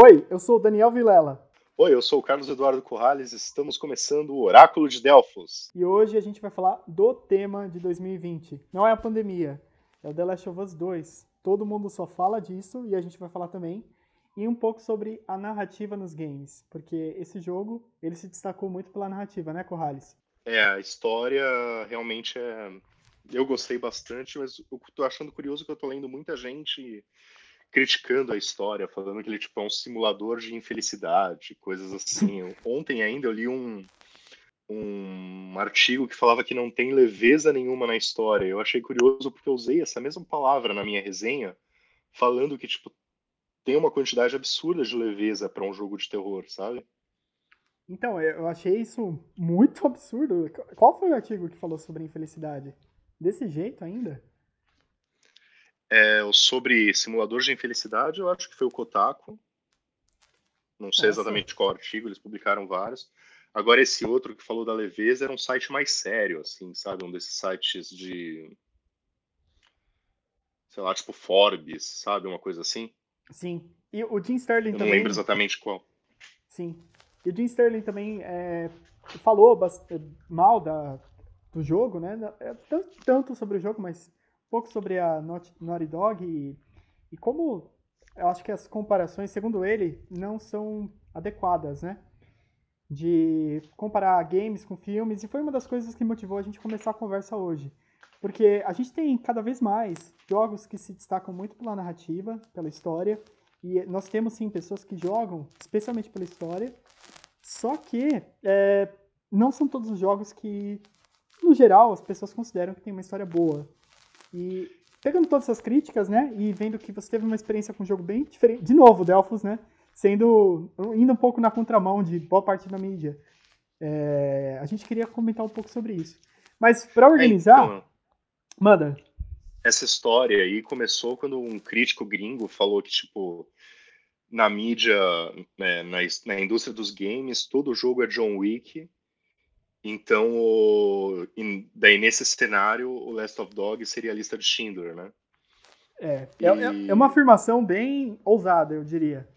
Oi, eu sou o Daniel Vilela. Oi, eu sou o Carlos Eduardo Corrales, estamos começando o Oráculo de Delfos. E hoje a gente vai falar do tema de 2020. Não é a pandemia, é o The Last of Us 2. Todo mundo só fala disso e a gente vai falar também. E um pouco sobre a narrativa nos games, porque esse jogo, ele se destacou muito pela narrativa, né, Corrales? É, a história realmente é... Eu gostei bastante, mas eu tô achando curioso que eu tô lendo muita gente criticando a história, falando que ele tipo, é um simulador de infelicidade, coisas assim. Ontem ainda eu li um, um artigo que falava que não tem leveza nenhuma na história. Eu achei curioso porque eu usei essa mesma palavra na minha resenha, falando que tipo tem uma quantidade absurda de leveza para um jogo de terror, sabe? Então, eu achei isso muito absurdo. Qual foi o artigo que falou sobre infelicidade? Desse jeito ainda? É, sobre simuladores de infelicidade, eu acho que foi o Kotaku. Não sei Nossa. exatamente qual artigo, eles publicaram vários. Agora, esse outro que falou da leveza era um site mais sério, assim, sabe? Um desses sites de. Sei lá, tipo Forbes, sabe? Uma coisa assim. Sim. E o Jim Sterling eu também. Não lembro exatamente qual. Sim. E o Jim Sterling também é, falou mal da, do jogo, né? É, tanto, tanto sobre o jogo, mas um pouco sobre a Naughty Dog e, e como eu acho que as comparações, segundo ele, não são adequadas, né? De comparar games com filmes, e foi uma das coisas que motivou a gente começar a conversa hoje. Porque a gente tem cada vez mais jogos que se destacam muito pela narrativa, pela história, e nós temos sim pessoas que jogam especialmente pela história, só que é, não são todos os jogos que, no geral, as pessoas consideram que tem uma história boa. E pegando todas essas críticas, né, e vendo que você teve uma experiência com um jogo bem diferente, de novo, Delphos, né, sendo, indo um pouco na contramão de boa parte da mídia, é, a gente queria comentar um pouco sobre isso. Mas para organizar, então, manda. Essa história aí começou quando um crítico gringo falou que, tipo, na mídia, né, na, na indústria dos games, todo jogo é John Wick, então, o, in, daí nesse cenário, o Last of Dog seria a lista de Schindler, né? É, e... é, é uma afirmação bem ousada, eu diria.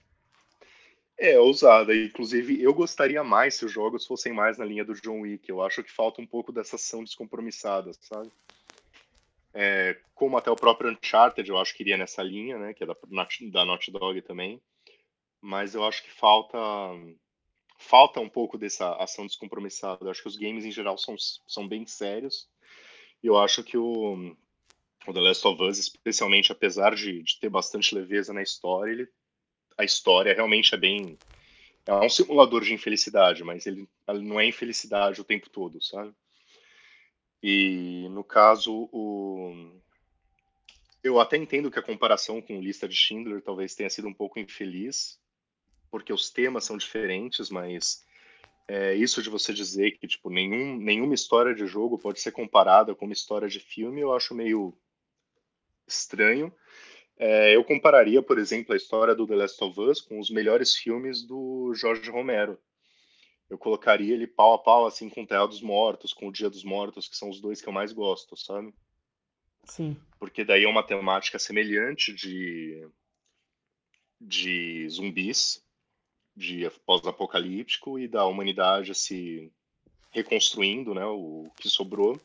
É, ousada. Inclusive, eu gostaria mais se os jogos fossem mais na linha do John Wick. Eu acho que falta um pouco dessa ação descompromissada, sabe? É, como até o próprio Uncharted, eu acho que iria nessa linha, né? Que é da, da Naughty Dog também. Mas eu acho que falta falta um pouco dessa ação descompromissada. Eu acho que os games em geral são, são bem sérios. E eu acho que o, o The Last of Us, especialmente, apesar de, de ter bastante leveza na história, ele, a história realmente é bem. É um simulador de infelicidade, mas ele, ele não é infelicidade o tempo todo, sabe? E no caso, o, eu até entendo que a comparação com Lista de Schindler talvez tenha sido um pouco infeliz, porque os temas são diferentes, mas é, isso de você dizer que tipo nenhum, nenhuma história de jogo pode ser comparada com uma história de filme, eu acho meio estranho. É, eu compararia, por exemplo, a história do The Last of Us com os melhores filmes do Jorge Romero. Eu colocaria ele pau a pau assim com o Terra dos Mortos, com o Dia dos Mortos, que são os dois que eu mais gosto, sabe? Sim. Porque daí é uma temática semelhante de de zumbis, de pós-apocalíptico e da humanidade se reconstruindo, né, o que sobrou.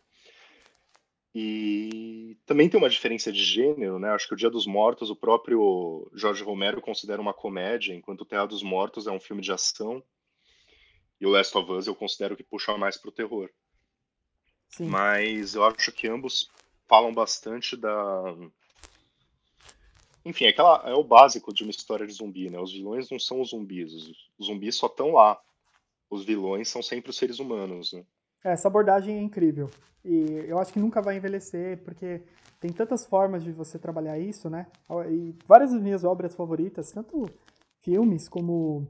E também tem uma diferença de gênero, né? Acho que o Dia dos Mortos, o próprio Jorge Romero considera uma comédia, enquanto o Terra dos Mortos é um filme de ação. E o Last of Us eu considero que puxa mais pro terror. Sim. Mas eu acho que ambos falam bastante da enfim, é, aquela, é o básico de uma história de zumbi, né? Os vilões não são os zumbis, os zumbis só estão lá. Os vilões são sempre os seres humanos, né? É, essa abordagem é incrível. E eu acho que nunca vai envelhecer, porque tem tantas formas de você trabalhar isso, né? E várias das minhas obras favoritas, tanto filmes como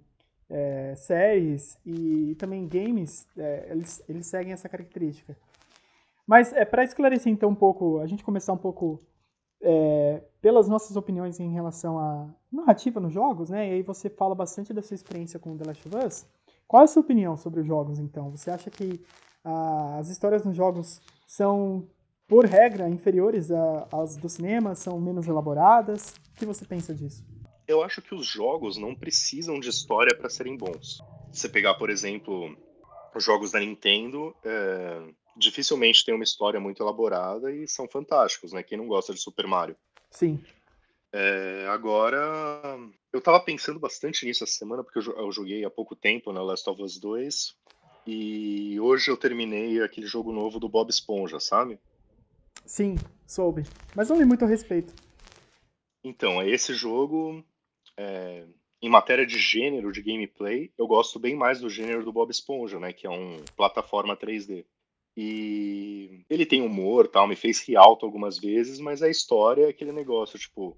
é, séries e também games, é, eles, eles seguem essa característica. Mas é, para esclarecer então um pouco, a gente começar um pouco é, pelas nossas opiniões em relação à narrativa nos jogos, né? E aí você fala bastante da sua experiência com The Last of Us. Qual é a sua opinião sobre os jogos, então? Você acha que ah, as histórias nos jogos são, por regra, inferiores às do cinema? São menos elaboradas? O que você pensa disso? Eu acho que os jogos não precisam de história para serem bons. Se você pegar, por exemplo, os jogos da Nintendo, é, dificilmente tem uma história muito elaborada e são fantásticos, né? Quem não gosta de Super Mario? Sim. É, agora, eu tava pensando bastante nisso essa semana, porque eu joguei há pouco tempo na né, Last of Us 2, e hoje eu terminei aquele jogo novo do Bob Esponja, sabe? Sim, soube. Mas não li muito a respeito. Então, é esse jogo, é, em matéria de gênero, de gameplay, eu gosto bem mais do gênero do Bob Esponja, né? Que é um plataforma 3D. E ele tem humor, tal, me fez rir alto algumas vezes, mas a história é aquele negócio, tipo,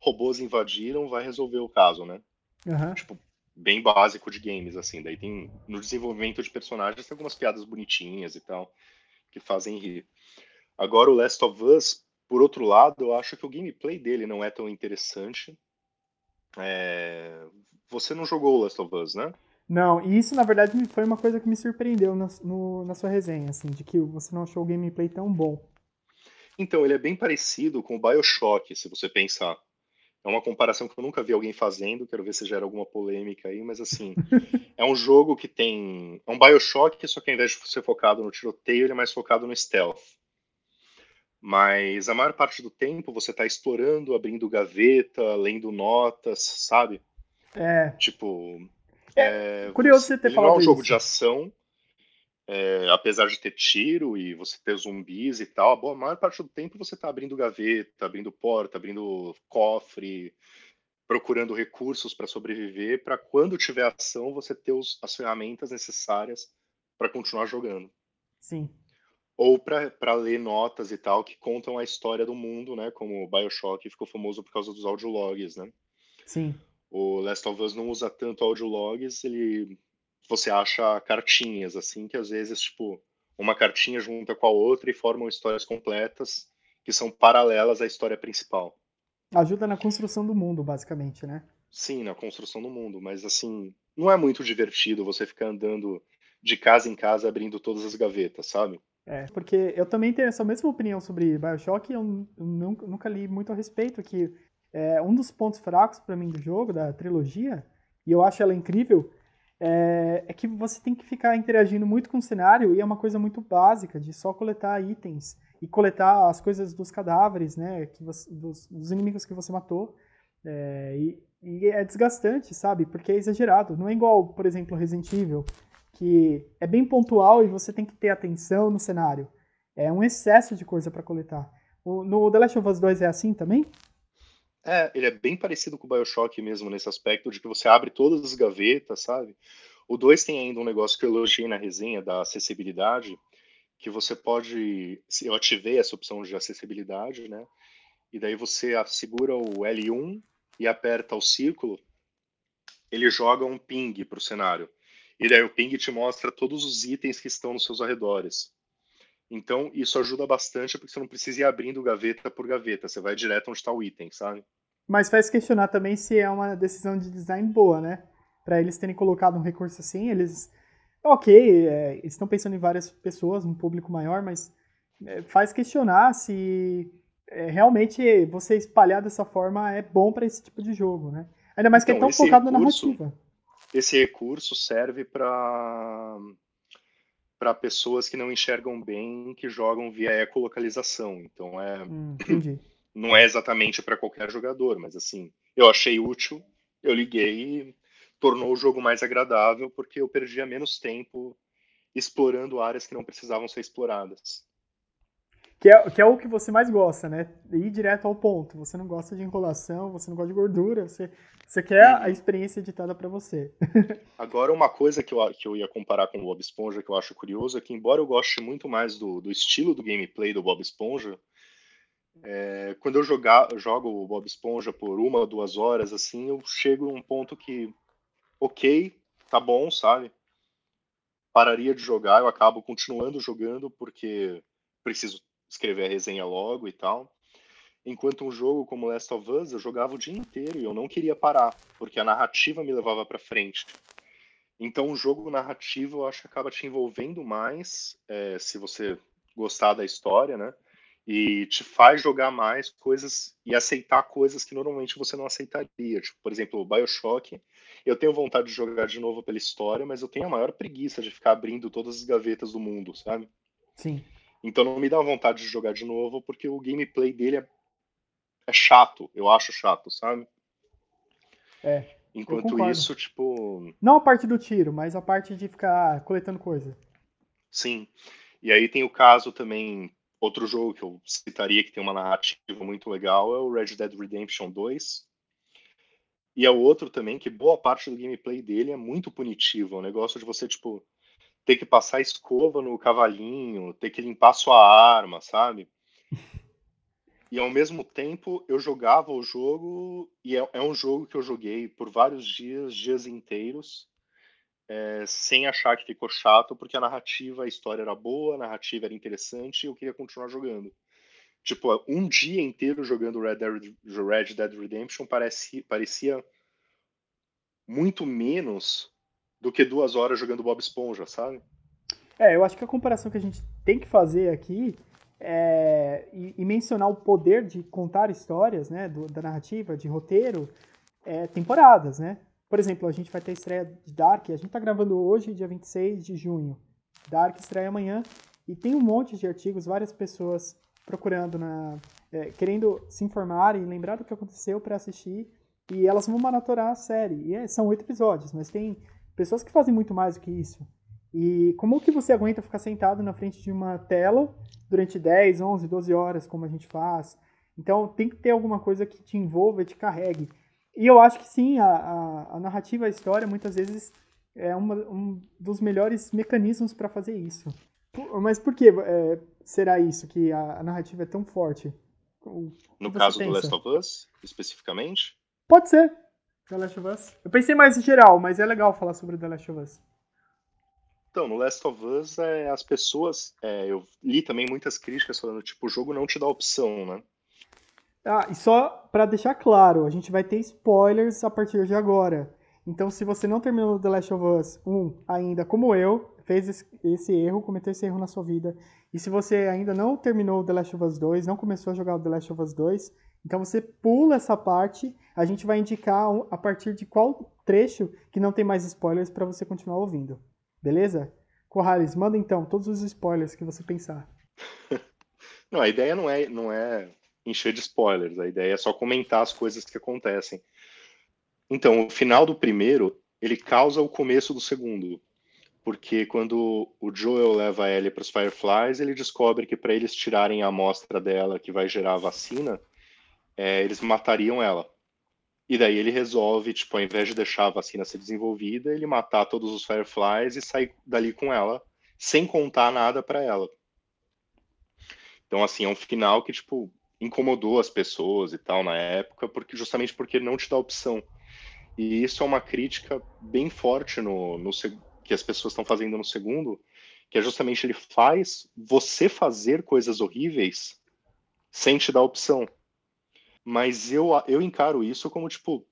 robôs invadiram, vai resolver o caso, né? Uhum. Tipo, bem básico de games, assim. Daí tem, no desenvolvimento de personagens, tem algumas piadas bonitinhas e tal, que fazem rir. Agora, o Last of Us, por outro lado, eu acho que o gameplay dele não é tão interessante. É... Você não jogou o Last of Us, né? Não, e isso na verdade foi uma coisa que me surpreendeu na, no, na sua resenha, assim, de que você não achou o gameplay tão bom. Então, ele é bem parecido com o Bioshock, se você pensar. É uma comparação que eu nunca vi alguém fazendo, quero ver se gera alguma polêmica aí, mas assim, é um jogo que tem. É um Bioshock, só que ao invés de ser focado no tiroteio, ele é mais focado no stealth. Mas a maior parte do tempo você está explorando, abrindo gaveta, lendo notas, sabe? É. Tipo, é, é curioso você ter falado não é um jogo isso. de ação, é, apesar de ter tiro e você ter zumbis e tal, a, boa, a maior parte do tempo você está abrindo gaveta, abrindo porta, abrindo cofre, procurando recursos para sobreviver, para quando tiver ação você ter os, as ferramentas necessárias para continuar jogando. Sim. Ou para ler notas e tal que contam a história do mundo, né? Como o Bioshock ficou famoso por causa dos audiologs, né? Sim. O Last of Us não usa tanto audiologs, ele você acha cartinhas assim que às vezes tipo uma cartinha junta com a outra e formam histórias completas que são paralelas à história principal. Ajuda na construção do mundo, basicamente, né? Sim, na construção do mundo, mas assim, não é muito divertido você ficar andando de casa em casa abrindo todas as gavetas, sabe? É, porque eu também tenho essa mesma opinião sobre BioShock e eu nunca, nunca li muito a respeito, que é, um dos pontos fracos para mim do jogo, da trilogia, e eu acho ela incrível, é, é, que você tem que ficar interagindo muito com o cenário e é uma coisa muito básica, de só coletar itens e coletar as coisas dos cadáveres, né, que você, dos, dos, inimigos que você matou. É, e, e, é desgastante, sabe? Porque é exagerado. Não é igual, por exemplo, Resident Evil, que é bem pontual e você tem que ter atenção no cenário. É um excesso de coisa para coletar. O, no The Last of Us 2 é assim também? É, ele é bem parecido com o Bioshock mesmo nesse aspecto de que você abre todas as gavetas, sabe? O 2 tem ainda um negócio que eu elogiei na resenha da acessibilidade, que você pode. Eu ativei essa opção de acessibilidade, né? E daí você segura o L1 e aperta o círculo, ele joga um ping para o cenário. E daí o ping te mostra todos os itens que estão nos seus arredores. Então, isso ajuda bastante porque você não precisa ir abrindo gaveta por gaveta, você vai direto onde está o item, sabe? Mas faz questionar também se é uma decisão de design boa, né? Para eles terem colocado um recurso assim, eles. Ok, é, estão pensando em várias pessoas, um público maior, mas é, faz questionar se é, realmente você espalhar dessa forma é bom para esse tipo de jogo, né? Ainda mais então, que é então, tão focado recurso, na narrativa. Esse recurso serve para para pessoas que não enxergam bem, que jogam via ecolocalização. Então é hum, não é exatamente para qualquer jogador, mas assim, eu achei útil, eu liguei e tornou o jogo mais agradável porque eu perdia menos tempo explorando áreas que não precisavam ser exploradas. Que é, que é o que você mais gosta, né? Ir direto ao ponto. Você não gosta de enrolação, você não gosta de gordura, você, você quer a experiência editada para você. Agora, uma coisa que eu, que eu ia comparar com o Bob Esponja que eu acho curioso é que, embora eu goste muito mais do, do estilo do gameplay do Bob Esponja, é, quando eu jogar, jogo o Bob Esponja por uma ou duas horas, assim, eu chego a um ponto que, ok, tá bom, sabe? Pararia de jogar, eu acabo continuando jogando porque preciso escrever a resenha logo e tal. Enquanto um jogo como Last of Us, eu jogava o dia inteiro e eu não queria parar, porque a narrativa me levava para frente. Então, o jogo narrativo eu acho que acaba te envolvendo mais, é, se você gostar da história, né? E te faz jogar mais coisas e aceitar coisas que normalmente você não aceitaria. Tipo, por exemplo, o Bioshock. Eu tenho vontade de jogar de novo pela história, mas eu tenho a maior preguiça de ficar abrindo todas as gavetas do mundo, sabe? Sim. Então não me dá vontade de jogar de novo, porque o gameplay dele é, é chato. Eu acho chato, sabe? É. Enquanto isso, tipo. Não a parte do tiro, mas a parte de ficar coletando coisa. Sim. E aí tem o caso também. Outro jogo que eu citaria que tem uma narrativa muito legal é o Red Dead Redemption 2. E é o outro também que boa parte do gameplay dele é muito punitivo. É um negócio de você, tipo, ter que passar escova no cavalinho, ter que limpar sua arma, sabe? E ao mesmo tempo eu jogava o jogo, e é, é um jogo que eu joguei por vários dias, dias inteiros, é, sem achar que ficou chato, porque a narrativa, a história era boa, a narrativa era interessante e eu queria continuar jogando. Tipo, um dia inteiro jogando Red Dead, Red Dead Redemption parecia, parecia muito menos do que duas horas jogando Bob Esponja, sabe? É, eu acho que a comparação que a gente tem que fazer aqui é, e, e, mencionar o poder de contar histórias, né, do, da narrativa, de roteiro, é, temporadas, né? Por exemplo, a gente vai ter a estreia de Dark, a gente tá gravando hoje, dia 26 de junho. Dark estreia amanhã, e tem um monte de artigos, várias pessoas procurando, na, é, querendo se informar e lembrar do que aconteceu para assistir, e elas vão maratonar a série. E é, são oito episódios, mas tem pessoas que fazem muito mais do que isso. E como que você aguenta ficar sentado na frente de uma tela durante 10, 11, 12 horas, como a gente faz. Então tem que ter alguma coisa que te envolva e te carregue. E eu acho que sim, a, a, a narrativa, a história, muitas vezes é uma, um dos melhores mecanismos para fazer isso. Mas por que é, será isso, que a, a, narrativa é tão forte? No caso pensa? do Last of Us, especificamente? Pode ser, The Last of Us. Eu pensei mais em geral, mas é legal falar sobre The Last of Us. Então, no Last of Us, é, as pessoas. É, eu li também muitas críticas falando, tipo, o jogo não te dá opção, né? Ah, e só para deixar claro, a gente vai ter spoilers a partir de agora. Então, se você não terminou The Last of Us 1 ainda, como eu, fez esse erro, cometeu esse erro na sua vida, e se você ainda não terminou The Last of Us 2, não começou a jogar The Last of Us 2, então você pula essa parte, a gente vai indicar a partir de qual trecho que não tem mais spoilers para você continuar ouvindo. Beleza? Corrales, manda então todos os spoilers que você pensar. não, a ideia não é, não é encher de spoilers, a ideia é só comentar as coisas que acontecem. Então, o final do primeiro, ele causa o começo do segundo. Porque quando o Joel leva a Ellie para os Fireflies, ele descobre que para eles tirarem a amostra dela que vai gerar a vacina, é, eles matariam ela. E daí ele resolve, tipo, ao invés de deixar a vacina ser desenvolvida, ele matar todos os Fireflies e sair dali com ela, sem contar nada para ela. Então, assim, é um final que, tipo, incomodou as pessoas e tal na época, porque justamente porque não te dá opção. E isso é uma crítica bem forte no, no que as pessoas estão fazendo no segundo, que é justamente ele faz você fazer coisas horríveis sem te dar opção. Mas eu, eu encaro isso como, tipo,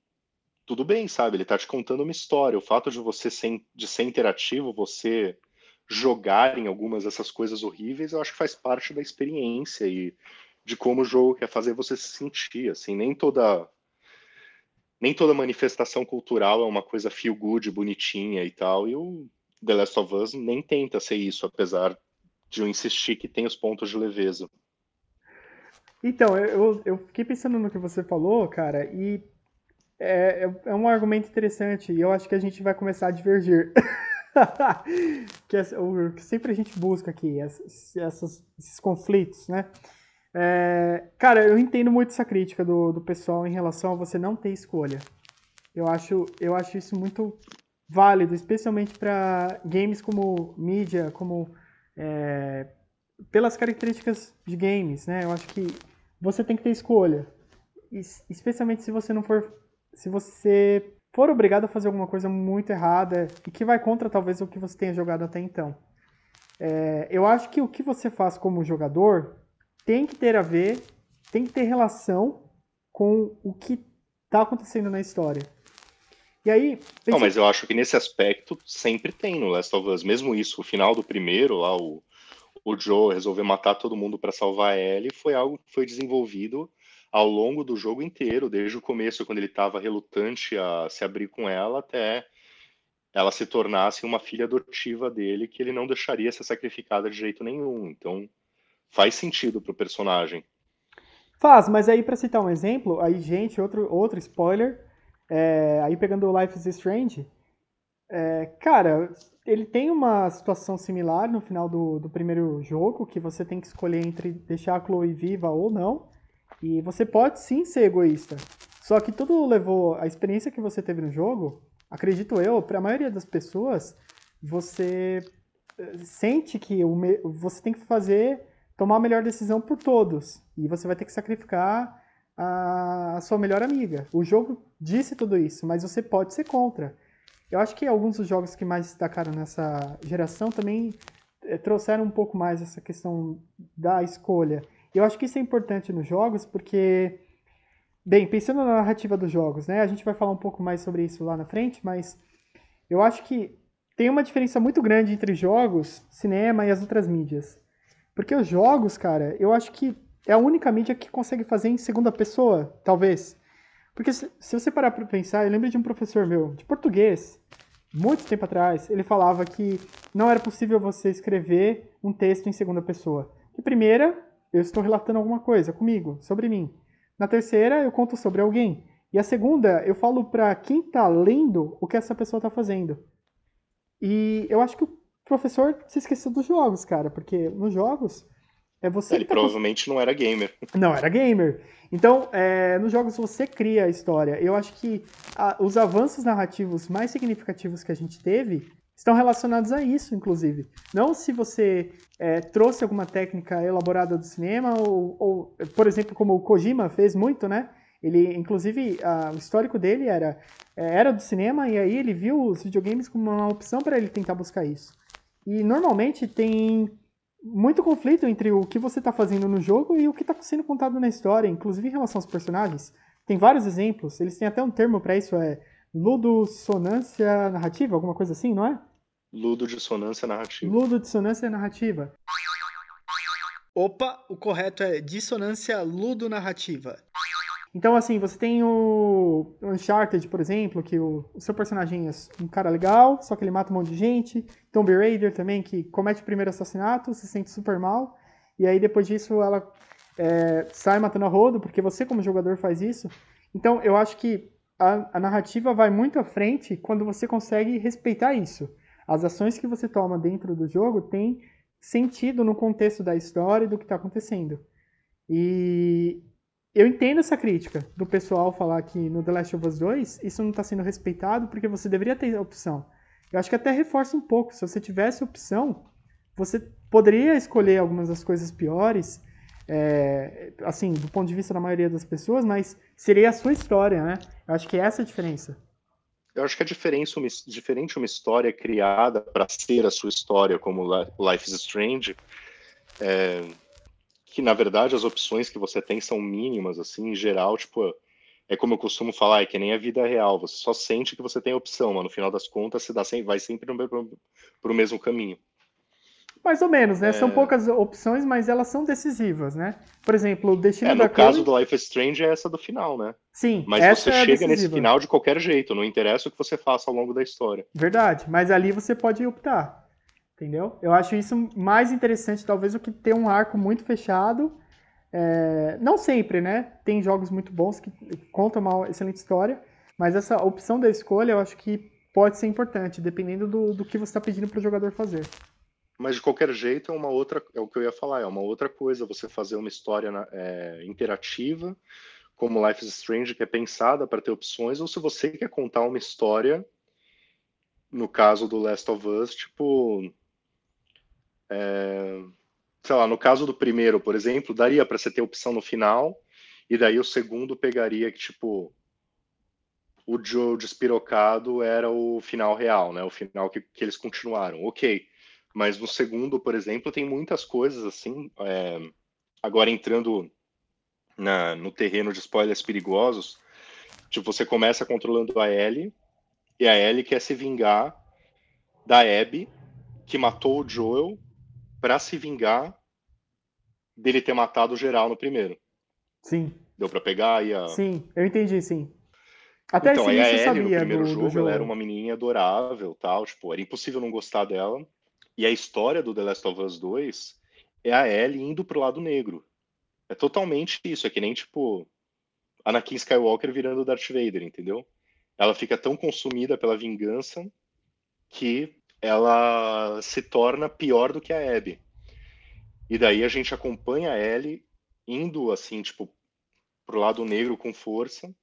tudo bem, sabe? Ele tá te contando uma história. O fato de você ser, de ser interativo, você jogar em algumas dessas coisas horríveis, eu acho que faz parte da experiência e de como o jogo quer fazer você se sentir. Assim, nem toda nem toda manifestação cultural é uma coisa feel good, bonitinha e tal. E o The Last of Us nem tenta ser isso, apesar de eu insistir que tem os pontos de leveza. Então, eu, eu fiquei pensando no que você falou, cara, e é, é, é um argumento interessante, e eu acho que a gente vai começar a divergir. que é o que sempre a gente busca aqui, essas, esses conflitos, né? É, cara, eu entendo muito essa crítica do, do pessoal em relação a você não ter escolha. Eu acho, eu acho isso muito válido, especialmente para games como mídia, como é, pelas características de games, né? Eu acho que você tem que ter escolha. Especialmente se você não for. Se você for obrigado a fazer alguma coisa muito errada e que vai contra talvez o que você tenha jogado até então. É, eu acho que o que você faz como jogador tem que ter a ver, tem que ter relação com o que está acontecendo na história. E aí. Não, mas eu acho que nesse aspecto sempre tem no Last of Us. Mesmo isso, o final do primeiro, lá, o, o Joe resolver matar todo mundo para salvar a Ellie, foi algo que foi desenvolvido ao longo do jogo inteiro, desde o começo, quando ele estava relutante a se abrir com ela, até ela se tornasse uma filha adotiva dele, que ele não deixaria ser sacrificada de jeito nenhum. Então, faz sentido pro personagem. Faz, mas aí para citar um exemplo, aí gente, outro, outro spoiler, é, aí pegando o Life is Strange, é, cara, ele tem uma situação similar no final do, do primeiro jogo, que você tem que escolher entre deixar a Chloe viva ou não, e você pode sim ser egoísta. Só que tudo levou a experiência que você teve no jogo, acredito eu, para a maioria das pessoas, você eh, sente que o me... você tem que fazer tomar a melhor decisão por todos. E você vai ter que sacrificar a, a sua melhor amiga. O jogo disse tudo isso, mas você pode ser contra. Eu acho que alguns dos jogos que mais destacaram nessa geração também é, trouxeram um pouco mais essa questão da escolha. Eu acho que isso é importante nos jogos porque, bem, pensando na narrativa dos jogos, né? A gente vai falar um pouco mais sobre isso lá na frente, mas eu acho que tem uma diferença muito grande entre jogos, cinema e as outras mídias. Porque os jogos, cara, eu acho que é a única mídia que consegue fazer em segunda pessoa, talvez. Porque se, se você parar para pensar, eu lembro de um professor meu de português, muito tempo atrás, ele falava que não era possível você escrever um texto em segunda pessoa. De primeira, eu estou relatando alguma coisa comigo, sobre mim. Na terceira, eu conto sobre alguém. E a segunda, eu falo para quem está lendo o que essa pessoa está fazendo. E eu acho que o professor se esqueceu dos jogos, cara, porque nos jogos é você. Ele tá provavelmente não era gamer. Não, era gamer. Então, é, nos jogos você cria a história. Eu acho que a, os avanços narrativos mais significativos que a gente teve estão relacionados a isso, inclusive. Não se você é, trouxe alguma técnica elaborada do cinema, ou, ou, por exemplo, como o Kojima fez muito, né? Ele, inclusive, a, o histórico dele era, é, era do cinema, e aí ele viu os videogames como uma opção para ele tentar buscar isso. E normalmente tem muito conflito entre o que você está fazendo no jogo e o que está sendo contado na história, inclusive em relação aos personagens. Tem vários exemplos, eles têm até um termo para isso, é ludodissonância narrativa, alguma coisa assim, não é? Ludodissonância narrativa. Ludodissonância narrativa. Opa, o correto é dissonância ludonarrativa. Então, assim, você tem o Uncharted, por exemplo, que o, o, seu personagem é um cara legal, só que ele mata um monte de gente. Tomb Raider também, que comete o primeiro assassinato, se sente super mal. E aí, depois disso, ela é, sai matando a rodo, porque você, como jogador, faz isso. Então, eu acho que a, a narrativa vai muito à frente quando você consegue respeitar isso. As ações que você toma dentro do jogo têm sentido no contexto da história e do que está acontecendo. E eu entendo essa crítica do pessoal falar que no The Last of Us 2 isso não está sendo respeitado porque você deveria ter opção. Eu acho que até reforça um pouco. Se você tivesse opção, você poderia escolher algumas das coisas piores, é, assim, do ponto de vista da maioria das pessoas, mas seria a sua história, né? Eu acho que é essa a diferença. Eu acho que é diferente uma, diferente uma história criada para ser a sua história, como Life is Strange, é, que na verdade as opções que você tem são mínimas, assim, em geral, tipo, é como eu costumo falar, é que nem a vida real, você só sente que você tem opção, mas no final das contas você dá, vai sempre para o mesmo caminho. Mais ou menos, né? É... São poucas opções, mas elas são decisivas, né? Por exemplo, o destino é, da No caso do Life is Strange é essa do final, né? Sim. Mas você é chega nesse final de qualquer jeito, não interessa o que você faça ao longo da história. Verdade, mas ali você pode optar. Entendeu? Eu acho isso mais interessante, talvez, do que ter um arco muito fechado. É... Não sempre, né? Tem jogos muito bons que contam uma excelente história, mas essa opção da escolha eu acho que pode ser importante, dependendo do, do que você está pedindo para o jogador fazer. Mas de qualquer jeito é uma outra, é o que eu ia falar, é uma outra coisa você fazer uma história é, interativa, como Life is Strange, que é pensada para ter opções, ou se você quer contar uma história, no caso do Last of Us, tipo é, sei lá, no caso do primeiro, por exemplo, daria para você ter opção no final, e daí o segundo pegaria que, tipo, o Joe despirocado era o final real, né? O final que, que eles continuaram. Ok. Mas no segundo, por exemplo, tem muitas coisas assim. É, agora entrando na, no terreno de spoilers perigosos, tipo, você começa controlando a Ellie, E a Ellie quer se vingar da Abby, que matou o Joel, para se vingar dele ter matado o geral no primeiro. Sim. Deu para pegar aí a... Sim, eu entendi, sim. Até então, aí a Ellie no primeiro do, jogo, do jogo. ela era uma menininha adorável, tal, tipo, era impossível não gostar dela. E a história do The Last of Us 2 é a Ellie indo pro lado negro. É totalmente isso, é que nem, tipo, Anakin Skywalker virando Darth Vader, entendeu? Ela fica tão consumida pela vingança que ela se torna pior do que a Abby. E daí a gente acompanha a Ellie indo, assim, tipo, pro lado negro com força,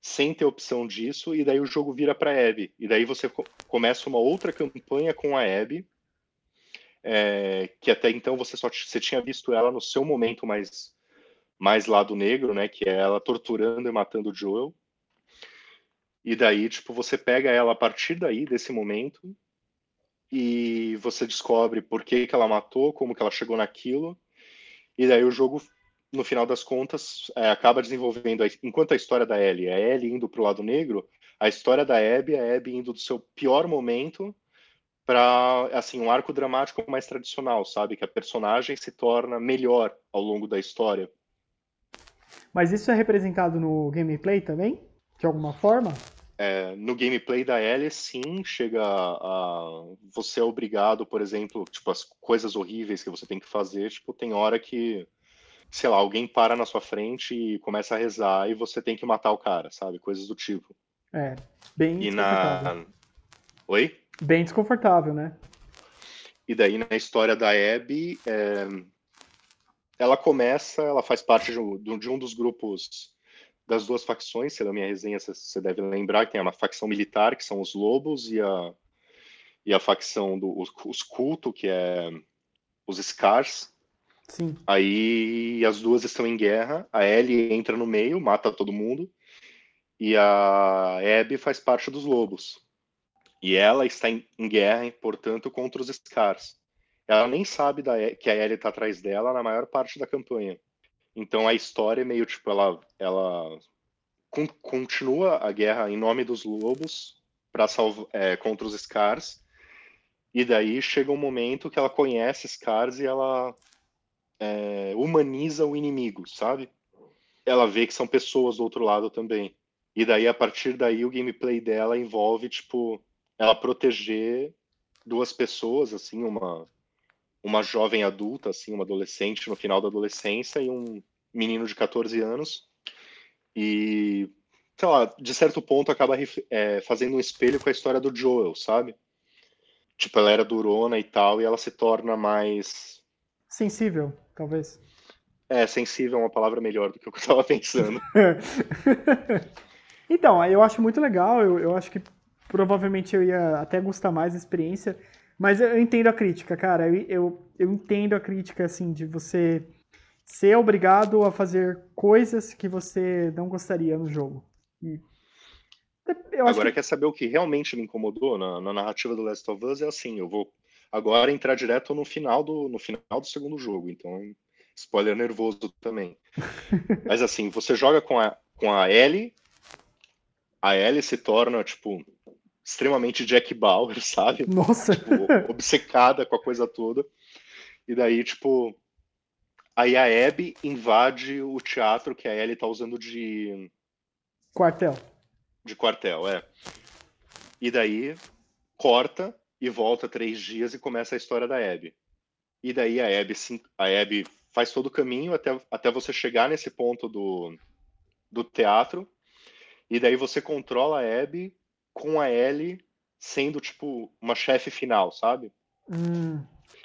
sem ter opção disso, e daí o jogo vira para Abby. E daí você co começa uma outra campanha com a Abby, é, que até então você só você tinha visto ela no seu momento mais mais lado negro, né, que é ela torturando e matando o Joel. E daí, tipo, você pega ela a partir daí desse momento e você descobre por que que ela matou, como que ela chegou naquilo. E daí o jogo no final das contas, é, acaba desenvolvendo, a, enquanto a história da Ellie é a Ellie indo para o lado negro, a história da Abby é a Abby indo do seu pior momento para assim um arco dramático mais tradicional, sabe, que a personagem se torna melhor ao longo da história. Mas isso é representado no gameplay também? De alguma forma? É, no gameplay da Ellie, sim, chega a, você é obrigado, por exemplo, tipo as coisas horríveis que você tem que fazer, tipo tem hora que sei lá, alguém para na sua frente e começa a rezar e você tem que matar o cara, sabe? Coisas do tipo. É, bem E desconfortável. na. Oi? Bem desconfortável, né? E daí na história da Abby, é, ela começa, ela faz parte de um, de um dos grupos das duas facções, se é da minha resenha você deve lembrar, que tem uma facção militar, que são os lobos, e a, e a facção dos os culto, que é os Scars, Sim. Aí as duas estão em guerra, a Ellie entra no meio, mata todo mundo, e a Abby faz parte dos lobos. E ela está em, em guerra, portanto, contra os Scars. Ela nem sabe da, que a Ellie está atrás dela na maior parte da campanha. Então a história é meio tipo, ela, ela con- continua a guerra em nome dos lobos para é, contra os Scars. E daí chega um momento que ela conhece Scars e ela é, humaniza o inimigo, sabe? Ela vê que são pessoas do outro lado também. E daí, a partir daí, o gameplay dela envolve, tipo, ela proteger duas pessoas, assim, uma, uma jovem adulta, assim, uma adolescente no final da adolescência e um menino de 14 anos. E, sei lá, de certo ponto acaba é, fazendo um espelho com a história do Joel, sabe? Tipo, ela era durona e tal, e ela se torna mais Sensível, talvez. É, sensível é uma palavra melhor do que eu estava pensando. então, eu acho muito legal, eu, eu acho que provavelmente eu ia até gostar mais da experiência, mas eu entendo a crítica, cara, eu, eu, eu entendo a crítica, assim, de você ser obrigado a fazer coisas que você não gostaria no jogo. E Agora, que... quer saber o que realmente me incomodou na, na narrativa do Last of Us? É assim, eu vou agora entrar direto no final do, no final do segundo jogo, então spoiler nervoso também. Mas assim, você joga com a, com a Ellie, a Ellie se torna, tipo, extremamente Jack Bauer, sabe? Nossa! Tipo, obcecada com a coisa toda. E daí, tipo, aí a Abby invade o teatro que a Ellie tá usando de, Quartel. de quartel, é. E daí, corta e volta três dias e começa a história da Abby. E daí a Abby, a Abby faz todo o caminho até, até você chegar nesse ponto do, do teatro. E daí você controla a Abby com a Ellie sendo, tipo, uma chefe final, sabe? Hum,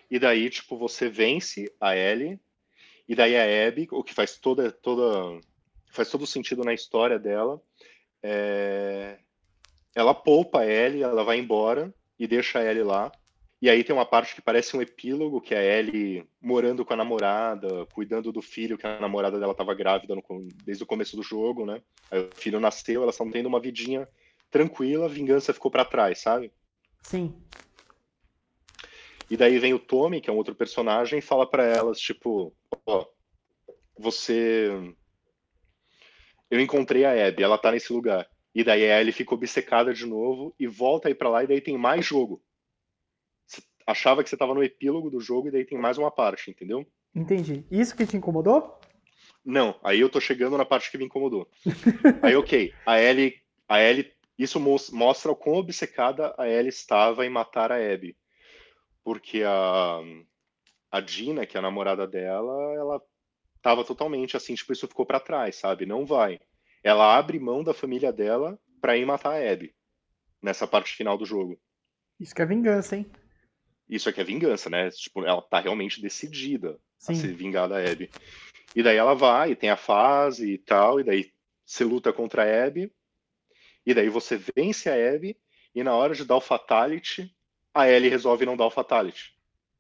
E daí, tipo, você vence a Ellie. E daí a Abby, o que faz toda, toda, faz todo sentido na história dela, é... ela poupa a Ellie, ela vai embora e deixa a Ellie lá. E aí tem uma parte que parece um epílogo, que é a Ellie morando com a namorada, cuidando do filho, que a namorada dela estava grávida no desde o começo do jogo, né? Aí o filho nasceu, elas estão tendo uma vidinha tranquila, a vingança ficou para trás, sabe? sim. E daí vem o Tommy, que é um outro personagem, e fala para elas, tipo, ó, você... Eu encontrei a Abby, ela tá nesse lugar. E daí a Ellie fica obcecada de novo e volta aí para lá e daí tem mais jogo. Você achava que você tava no epílogo do jogo e daí tem mais uma parte, entendeu? Entendi. Isso que te incomodou? Não, aí eu tô chegando na parte que me incomodou. aí, ok, a Ellie, a Ellie, isso mostra o quão obcecada a Ellie estava em matar a Abby. Porque a, a Dina, que é a namorada dela, ela tava totalmente assim, tipo, isso ficou para trás, sabe? Não vai. Ela abre mão da família dela pra ir matar a Abby. Nessa parte final do jogo. Isso que é vingança, hein? Isso aqui é vingança, né? Tipo, ela tá realmente decidida Sim. a se vingar da Abby. E daí ela vai, e tem a fase e tal, e daí você luta contra a Abby, e daí você vence a Abby, e na hora de dar o Fatality, a Ellie resolve não dar o Fatality.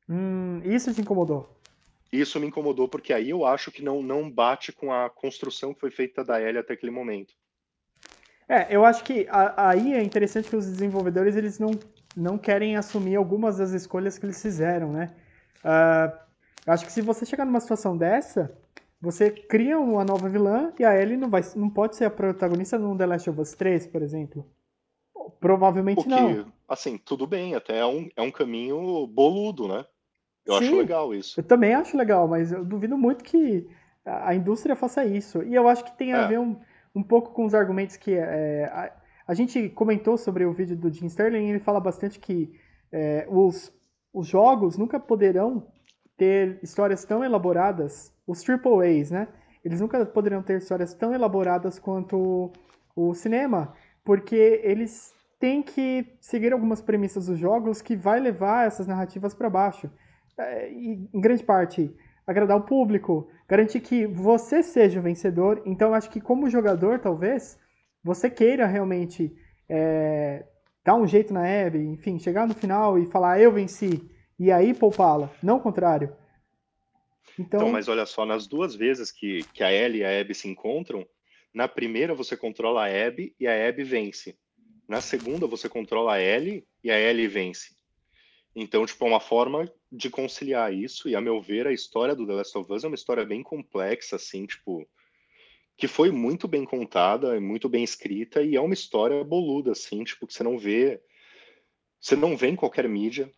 Hum, isso te incomodou? Isso me incomodou porque aí eu acho que não, não bate com a construção que foi feita da Ellie até aquele momento. É, eu acho que a, aí é interessante que os desenvolvedores eles não, não querem assumir algumas das escolhas que eles fizeram, né? Uh, acho que se você chegar numa situação dessa, você cria uma nova vilã e a Ellie não, vai, não pode ser a protagonista no The Last of Us 3, por exemplo. Provavelmente Porque, não. Assim, tudo bem, até é um, é um caminho boludo, né? Eu Sim, acho legal isso. Eu também acho legal, mas eu duvido muito que a indústria faça isso. E eu acho que tem a é. ver um, um pouco com os argumentos que. É, a, a, gente comentou sobre o vídeo do Jim Sterling e ele fala bastante que é, os, os jogos nunca poderão ter histórias tão elaboradas, os triple A's, né? Eles nunca poderão ter histórias tão elaboradas quanto o cinema, porque eles têm que seguir algumas premissas dos jogos que vai levar essas narrativas para baixo. É, e, em grande parte, agradar o público, garantir que você seja o vencedor. Então, acho que como jogador, talvez, você queira realmente é, dar um jeito na Abby, enfim, chegar no final e falar, eu venci e aí poupá-la, não o contrário. Então... então, mas olha só, nas duas vezes que, que a Ellie e a Abby se encontram, na primeira você controla a Abby e a Abby vence. Na segunda você controla a Ellie e a Ellie vence. Então, tipo, é uma forma de conciliar isso, e a meu ver, a história do The Last of Us é uma história bem complexa, assim, tipo, que foi muito bem contada, muito bem escrita, e é uma história boluda, assim, tipo, que você não vê, você não vê em qualquer mídia,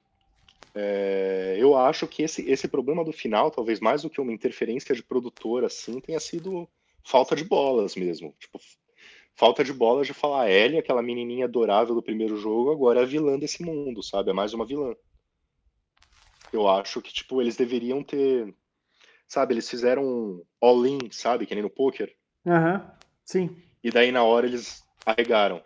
é, eu acho que esse, esse problema do final, talvez mais do que uma interferência de produtor, assim, tenha sido falta de bolas mesmo. Tipo, falta de bolas de falar, a Ellie, aquela menininha adorável do primeiro jogo, agora é a vilã desse mundo, sabe? É mais uma vilã. Eu acho que, tipo, eles deveriam ter. Sabe, eles fizeram um all-in, sabe? Que nem no poker. Aham, uhum, sim. E daí na hora eles arregaram.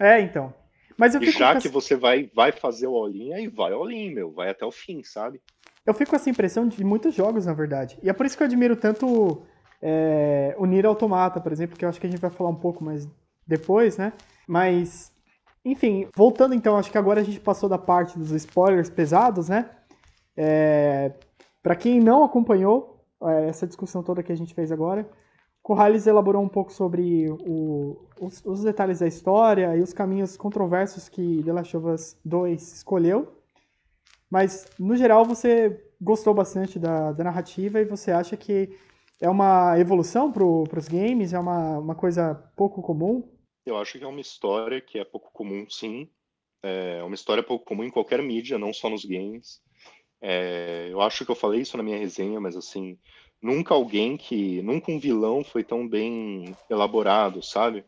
É, então. Mas eu e já que você vai, vai fazer o all-in, aí vai all-in, meu. Vai até o fim, sabe? Eu fico com essa impressão de muitos jogos, na verdade. E é por isso que eu admiro tanto é, o Nier Automata, por exemplo, que eu acho que a gente vai falar um pouco mais depois, né? Mas, enfim, voltando então, acho que agora a gente passou da parte dos spoilers pesados, né? É, para quem não acompanhou é, essa discussão toda que a gente fez agora, Corrales elaborou um pouco sobre o, os, os, detalhes da história e os caminhos controversos que The Last of Us 2 escolheu. Mas, no geral, você gostou bastante da, da narrativa e você acha que é uma evolução para os games? É uma, uma coisa pouco comum? Eu acho que é uma história que é pouco comum, sim. É uma história pouco comum em qualquer mídia, não só nos games. É, eu acho que eu falei isso na minha resenha, mas assim, nunca alguém que. Nunca um vilão foi tão bem elaborado, sabe?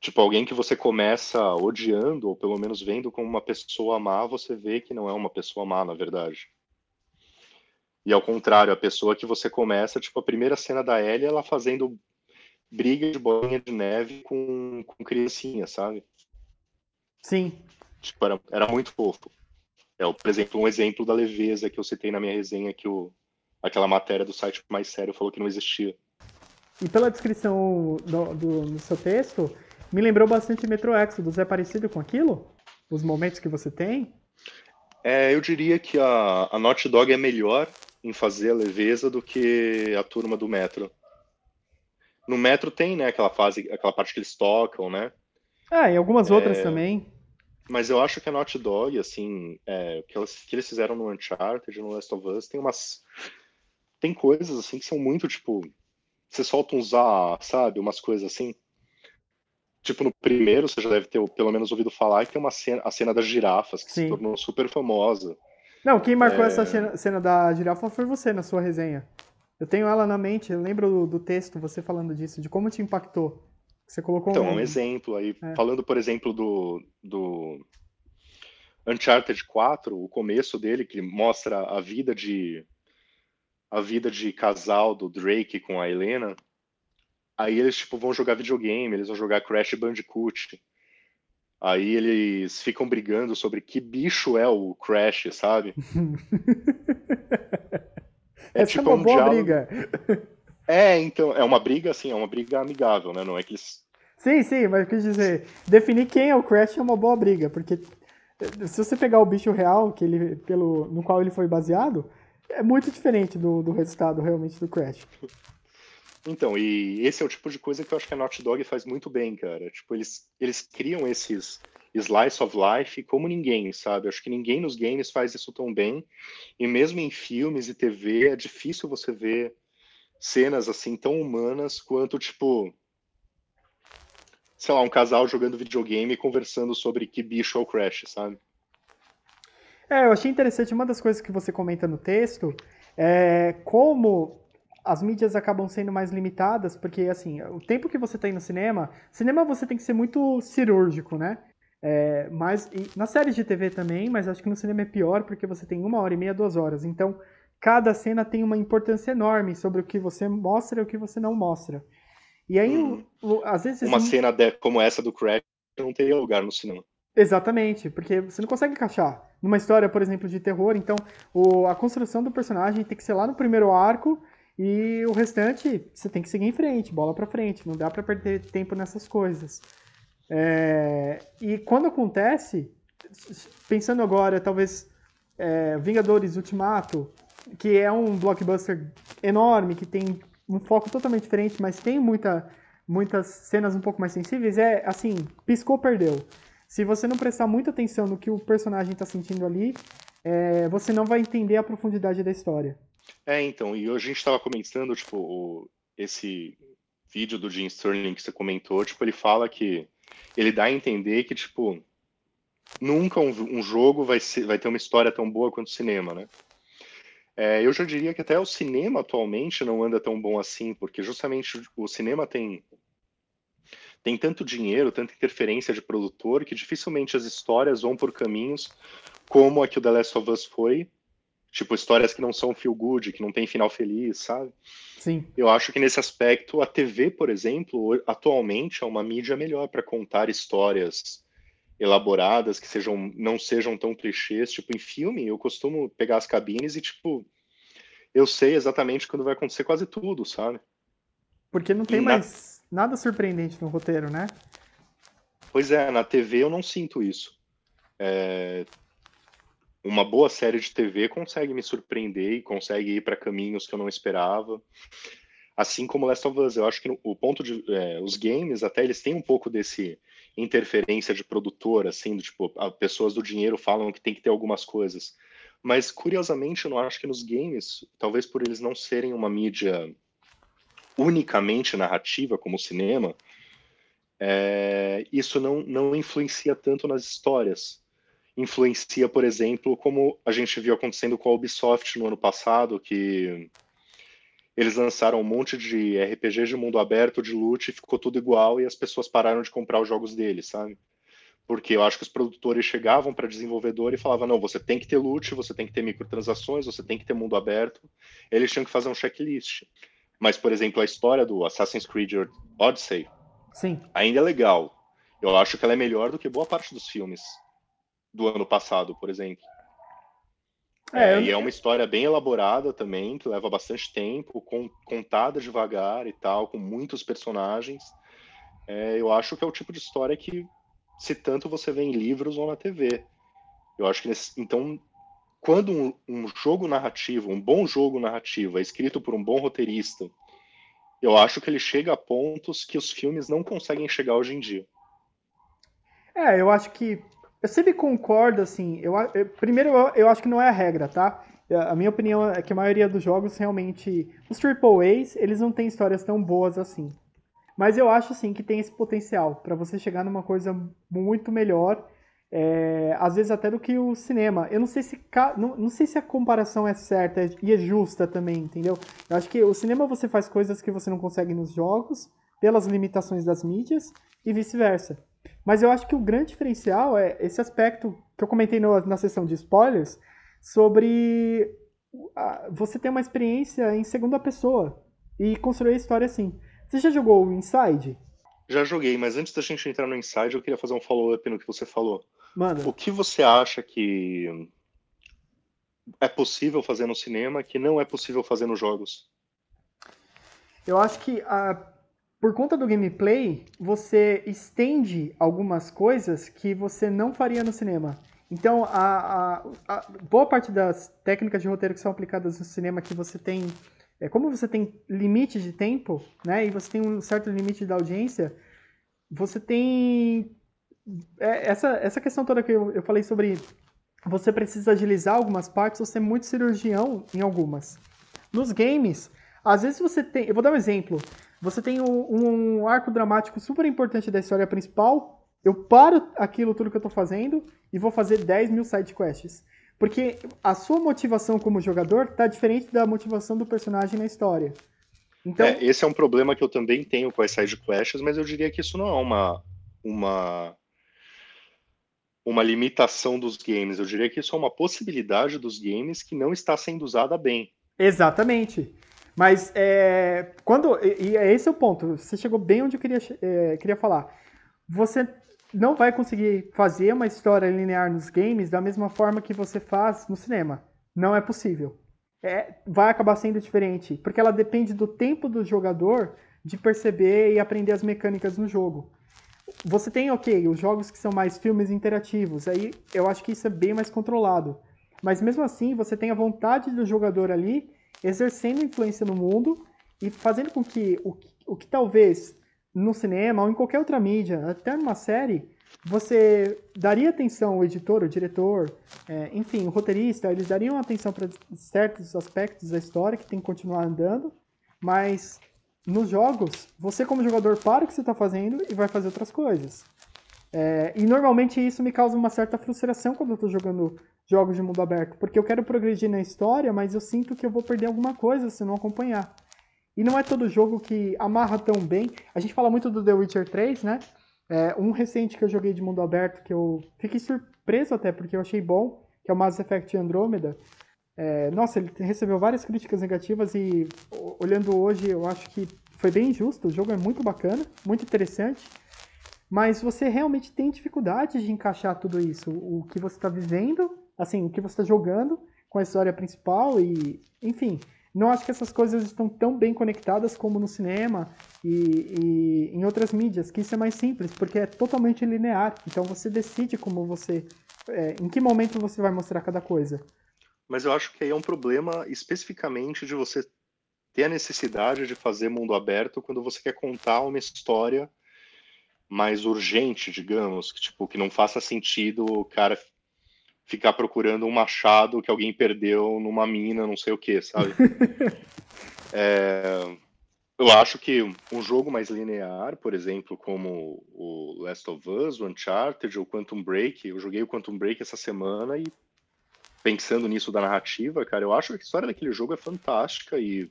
Tipo, alguém que você começa odiando, ou pelo menos vendo como uma pessoa má, você vê que não é uma pessoa má, na verdade. E ao contrário, a pessoa que você começa, tipo, a primeira cena da Ellie, ela fazendo briga de bolinha de neve com, com criancinha, sabe? Sim. Tipo, era, era muito fofo. É, por exemplo, um exemplo da leveza que eu citei na minha resenha, que o, aquela matéria do site mais sério falou que não existia. E pela descrição do, do, do seu texto, me lembrou bastante Metro Exodus. É parecido com aquilo? Os momentos que você tem? É, eu diria que a, a Naughty Dog é melhor em fazer a leveza do que a turma do Metro. No Metro tem, né, aquela fase, aquela parte que eles tocam, né? Ah, e algumas outras é... também. Mas eu acho que a Naughty Dog, assim, é, que, elas, que eles fizeram no Uncharted, no Last of Us, tem umas. Tem coisas, assim, que são muito, tipo. Você solta uns ah, sabe? Umas coisas assim. Tipo, no primeiro, você já deve ter pelo menos ouvido falar que tem uma cena, a cena das girafas, que Sim. se tornou super famosa. Não, quem marcou é... essa cena, cena, da girafa foi você na sua resenha. Eu tenho ela na mente, eu lembro do, texto, você falando disso, de como te impactou. Você colocou então, um, um exemplo aí, é. falando, por exemplo, do, do Uncharted 4, o começo dele, que mostra a vida de a vida de casal do Drake com a Helena. Aí eles tipo vão jogar videogame, eles vão jogar Crash Bandicoot. Aí eles ficam brigando sobre que bicho é o Crash, sabe? é Essa tipo é uma um boa diálogo... briga. É, então, é uma briga assim, é uma briga amigável, né? Não é que eles Sim, sim, mas eu quis dizer, definir quem é o Crash é uma boa briga, porque se você pegar o bicho real que ele, pelo, no qual ele foi baseado, é muito diferente do, do resultado realmente do Crash. Então, e esse é o tipo de coisa que eu acho que a Naughty Dog faz muito bem, cara. Tipo, eles, eles criam esses slice of life como ninguém, sabe? Eu acho que ninguém nos games faz isso tão bem. E mesmo em filmes e TV, é difícil você ver cenas assim tão humanas quanto, tipo, sei lá, um casal jogando videogame e conversando sobre que bicho é o Crash, sabe? É, eu achei interessante, uma das coisas que você comenta no texto é como as mídias acabam sendo mais limitadas, porque, assim, o tempo que você tem no cinema, cinema você tem que ser muito cirúrgico, né? É, mas na série de TV também, mas acho que no cinema é pior, porque você tem uma hora e meia, duas horas. Então, cada cena tem uma importância enorme sobre o que você mostra e o que você não mostra. E aí, hum. o, às vezes. Uma cena de, como essa do Crash não teria lugar no cinema. Exatamente, porque você não consegue encaixar. Numa história, por exemplo, de terror, então o, a construção do personagem tem que ser lá no primeiro arco e o restante você tem que seguir em frente, bola para frente, não dá para perder tempo nessas coisas. É, e quando acontece, pensando agora, talvez é, Vingadores Ultimato, que é um blockbuster enorme, que tem um foco totalmente diferente, mas tem muita, muitas cenas um pouco mais sensíveis, é assim, piscou, perdeu. Se você não prestar muita atenção no que o personagem está sentindo ali, é, você não vai entender a profundidade da história. É, então, e hoje a gente estava comentando, tipo, o, esse vídeo do Jim Sterling que você comentou, tipo, ele fala que ele dá a entender que, tipo, nunca um, um jogo vai, ser, vai ter uma história tão boa quanto o cinema, né? É, eu já diria que até o cinema atualmente não anda tão bom assim, porque justamente o cinema tem tem tanto dinheiro, tanta interferência de produtor, que dificilmente as histórias vão por caminhos como a que o The Last of Us foi. Tipo, histórias que não são feel good, que não tem final feliz, sabe? Sim. Eu acho que nesse aspecto, a TV, por exemplo, atualmente é uma mídia melhor para contar histórias elaboradas, que sejam não sejam tão clichês. Tipo, em filme, eu costumo pegar as cabines e, tipo, eu sei exatamente quando vai acontecer quase tudo, sabe? Porque não tem mais nada surpreendente no roteiro, né? Pois é, na TV eu não sinto isso. É... Uma boa série de TV consegue me surpreender e consegue ir para caminhos que eu não esperava. Assim como Last of Us, eu acho que o ponto de. É, os games, até eles têm um pouco desse interferência de produtor, assim, do, tipo, pessoas do dinheiro falam que tem que ter algumas coisas. Mas, curiosamente, eu não acho que nos games, talvez por eles não serem uma mídia unicamente narrativa, como o cinema, é, isso não, não influencia tanto nas histórias. Influencia, por exemplo, como a gente viu acontecendo com a Ubisoft no ano passado, que eles lançaram um monte de RPG de mundo aberto, de loot, e ficou tudo igual, e as pessoas pararam de comprar os jogos deles, sabe? Porque eu acho que os produtores chegavam para desenvolvedor e falavam: não, você tem que ter loot, você tem que ter microtransações, você tem que ter mundo aberto. Eles tinham que fazer um checklist. Mas, por exemplo, a história do Assassin's Creed Odyssey Sim. ainda é legal. Eu acho que ela é melhor do que boa parte dos filmes do ano passado, por exemplo. É, é, e é uma história bem elaborada também, que leva bastante tempo, com, contada devagar e tal, com muitos personagens. É, eu acho que é o tipo de história que, se tanto você vê em livros ou na TV. Eu acho que, nesse, então, quando um, um jogo narrativo, um bom jogo narrativo, é escrito por um bom roteirista, eu acho que ele chega a pontos que os filmes não conseguem chegar hoje em dia. É, eu acho que eu sempre concordo, assim. Eu, eu primeiro, eu, eu, acho que não é a regra, tá? A minha opinião é que a maioria dos jogos realmente. Os AAAs, eles não têm histórias tão boas assim. Mas eu acho assim que tem esse potencial para você chegar numa coisa muito melhor, é, às vezes até do que o cinema. Eu não sei se não, não sei se a comparação é certa e é justa também, entendeu? Eu acho que o cinema você faz coisas que você não consegue nos jogos pelas limitações das mídias e vice-versa. Mas eu acho que o grande diferencial é esse aspecto que eu comentei no, na sessão de spoilers sobre você ter uma experiência em segunda pessoa e construir a história assim. Você já jogou o Inside? Já joguei, mas antes da gente entrar no Inside, eu queria fazer um follow-up no que você falou. Mano. O que você acha que é possível fazer no cinema que não é possível fazer nos jogos? Eu acho que a, por conta do gameplay, você estende algumas coisas que você não faria no cinema. Então, a, a, a boa parte das técnicas de roteiro que são aplicadas no cinema que você tem é, como você tem limite de tempo, né, e você tem um certo limite da audiência, você tem é, essa, essa questão toda que eu, eu falei sobre você precisa agilizar algumas partes, você é muito cirurgião em algumas. Nos games, às vezes você tem, eu vou dar um exemplo, você tem um, um arco dramático super importante da história principal, eu paro aquilo tudo que eu tô fazendo e vou fazer 10 mil side quests. Porque a sua motivação como jogador tá diferente da motivação do personagem na história. Então... É, esse é um problema que eu também tenho com as side quests, mas eu diria que isso não é uma, uma, uma limitação dos games. Eu diria que isso é uma possibilidade dos games que não está sendo usada bem. Exatamente. Mas é, quando. E, e esse é o ponto. Você chegou bem onde eu queria, é, queria falar. Você não vai conseguir fazer uma história linear nos games da mesma forma que você faz no cinema. Não é possível. É, vai acabar sendo diferente, porque ela depende do tempo do jogador de perceber e aprender as mecânicas no jogo. Você tem, ok, os jogos que são mais filmes interativos, aí eu acho que isso é bem mais controlado. Mas mesmo assim, você tem a vontade do jogador ali exercendo influência no mundo e fazendo com que o, o que talvez no cinema ou em qualquer outra mídia, até numa série, você daria atenção ao editor, ao diretor, é, enfim, o roteirista, eles dariam atenção para certos aspectos da história que tem que continuar andando, mas nos jogos, você como jogador para o que você está fazendo e vai fazer outras coisas. É, e normalmente isso me causa uma certa frustração quando eu estou jogando jogos de mundo aberto, porque eu quero progredir na história, mas eu sinto que eu vou perder alguma coisa se não acompanhar. E não é todo jogo que amarra tão bem. A gente fala muito do The Witcher 3, né? É, um recente que eu joguei de mundo aberto, que eu fiquei surpreso até, porque eu achei bom, que é o Mass Effect Andromeda. É, nossa, ele recebeu várias críticas negativas e olhando hoje, eu acho que foi bem injusto. O jogo é muito bacana, muito interessante. Mas você realmente tem dificuldade de encaixar tudo isso. O que você está vivendo, assim, o que você está jogando com a história principal e, enfim, não acho que essas coisas estão tão bem conectadas como no cinema e, e, em outras mídias, que isso é mais simples, porque é totalmente linear. Então você decide como você. É, em que momento você vai mostrar cada coisa. Mas eu acho que aí é um problema especificamente de você ter a necessidade de fazer mundo aberto quando você quer contar uma história mais urgente, digamos, que, tipo, que não faça sentido o cara ficar procurando um machado que alguém perdeu numa mina, não sei o que, sabe? é, eu acho que um jogo mais linear, por exemplo, como o Last of Us, o Uncharted, o Quantum Break, eu joguei o Quantum Break essa semana e pensando nisso da narrativa, cara, eu acho que a história daquele jogo é fantástica e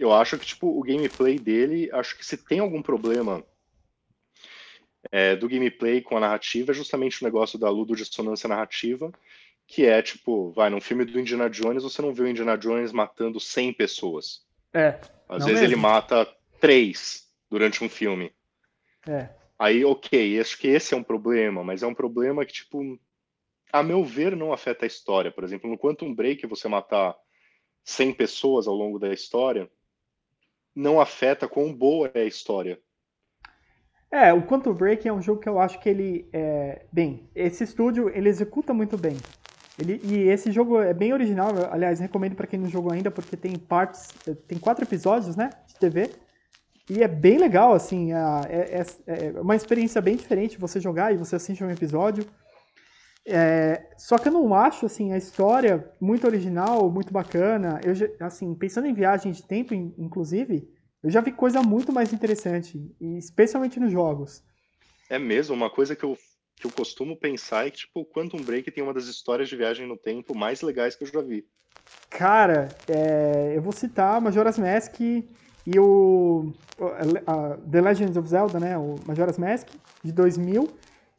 eu acho que tipo o gameplay dele, acho que se tem algum problema é, do gameplay com a narrativa é justamente o negócio da ludodissonância narrativa, que é tipo, vai, num filme do Indiana Jones, você não vê o Indiana Jones matando 100 pessoas. É. Às vezes mesmo. ele mata três durante um filme. É. Aí, ok, acho que esse é um problema, mas é um problema que, tipo, a meu ver, não afeta a história. Por exemplo, no Quantum Break, você matar 100 pessoas ao longo da história, não afeta quão boa é a história. É, o Quantum Break é um jogo que eu acho que ele é bem. Esse estúdio ele executa muito bem. Ele, e esse jogo é bem original. Aliás, recomendo para quem não jogou ainda porque tem partes, tem quatro episódios, né, de TV. E é bem legal, assim, é, é, é uma experiência bem diferente você jogar e você assiste um episódio. É, só que eu não acho assim a história muito original, muito bacana. Eu assim, pensando em viagem de tempo, inclusive, Eu já vi coisa muito mais interessante, especialmente nos jogos. É mesmo, uma coisa que eu, que eu costumo pensar é que, tipo, o Quantum Break tem uma das histórias de viagem no tempo mais legais que eu já vi. Cara, é, eu vou citar Majora's Mask e o a, The Legend of Zelda, né, o Majora's Mask de 2000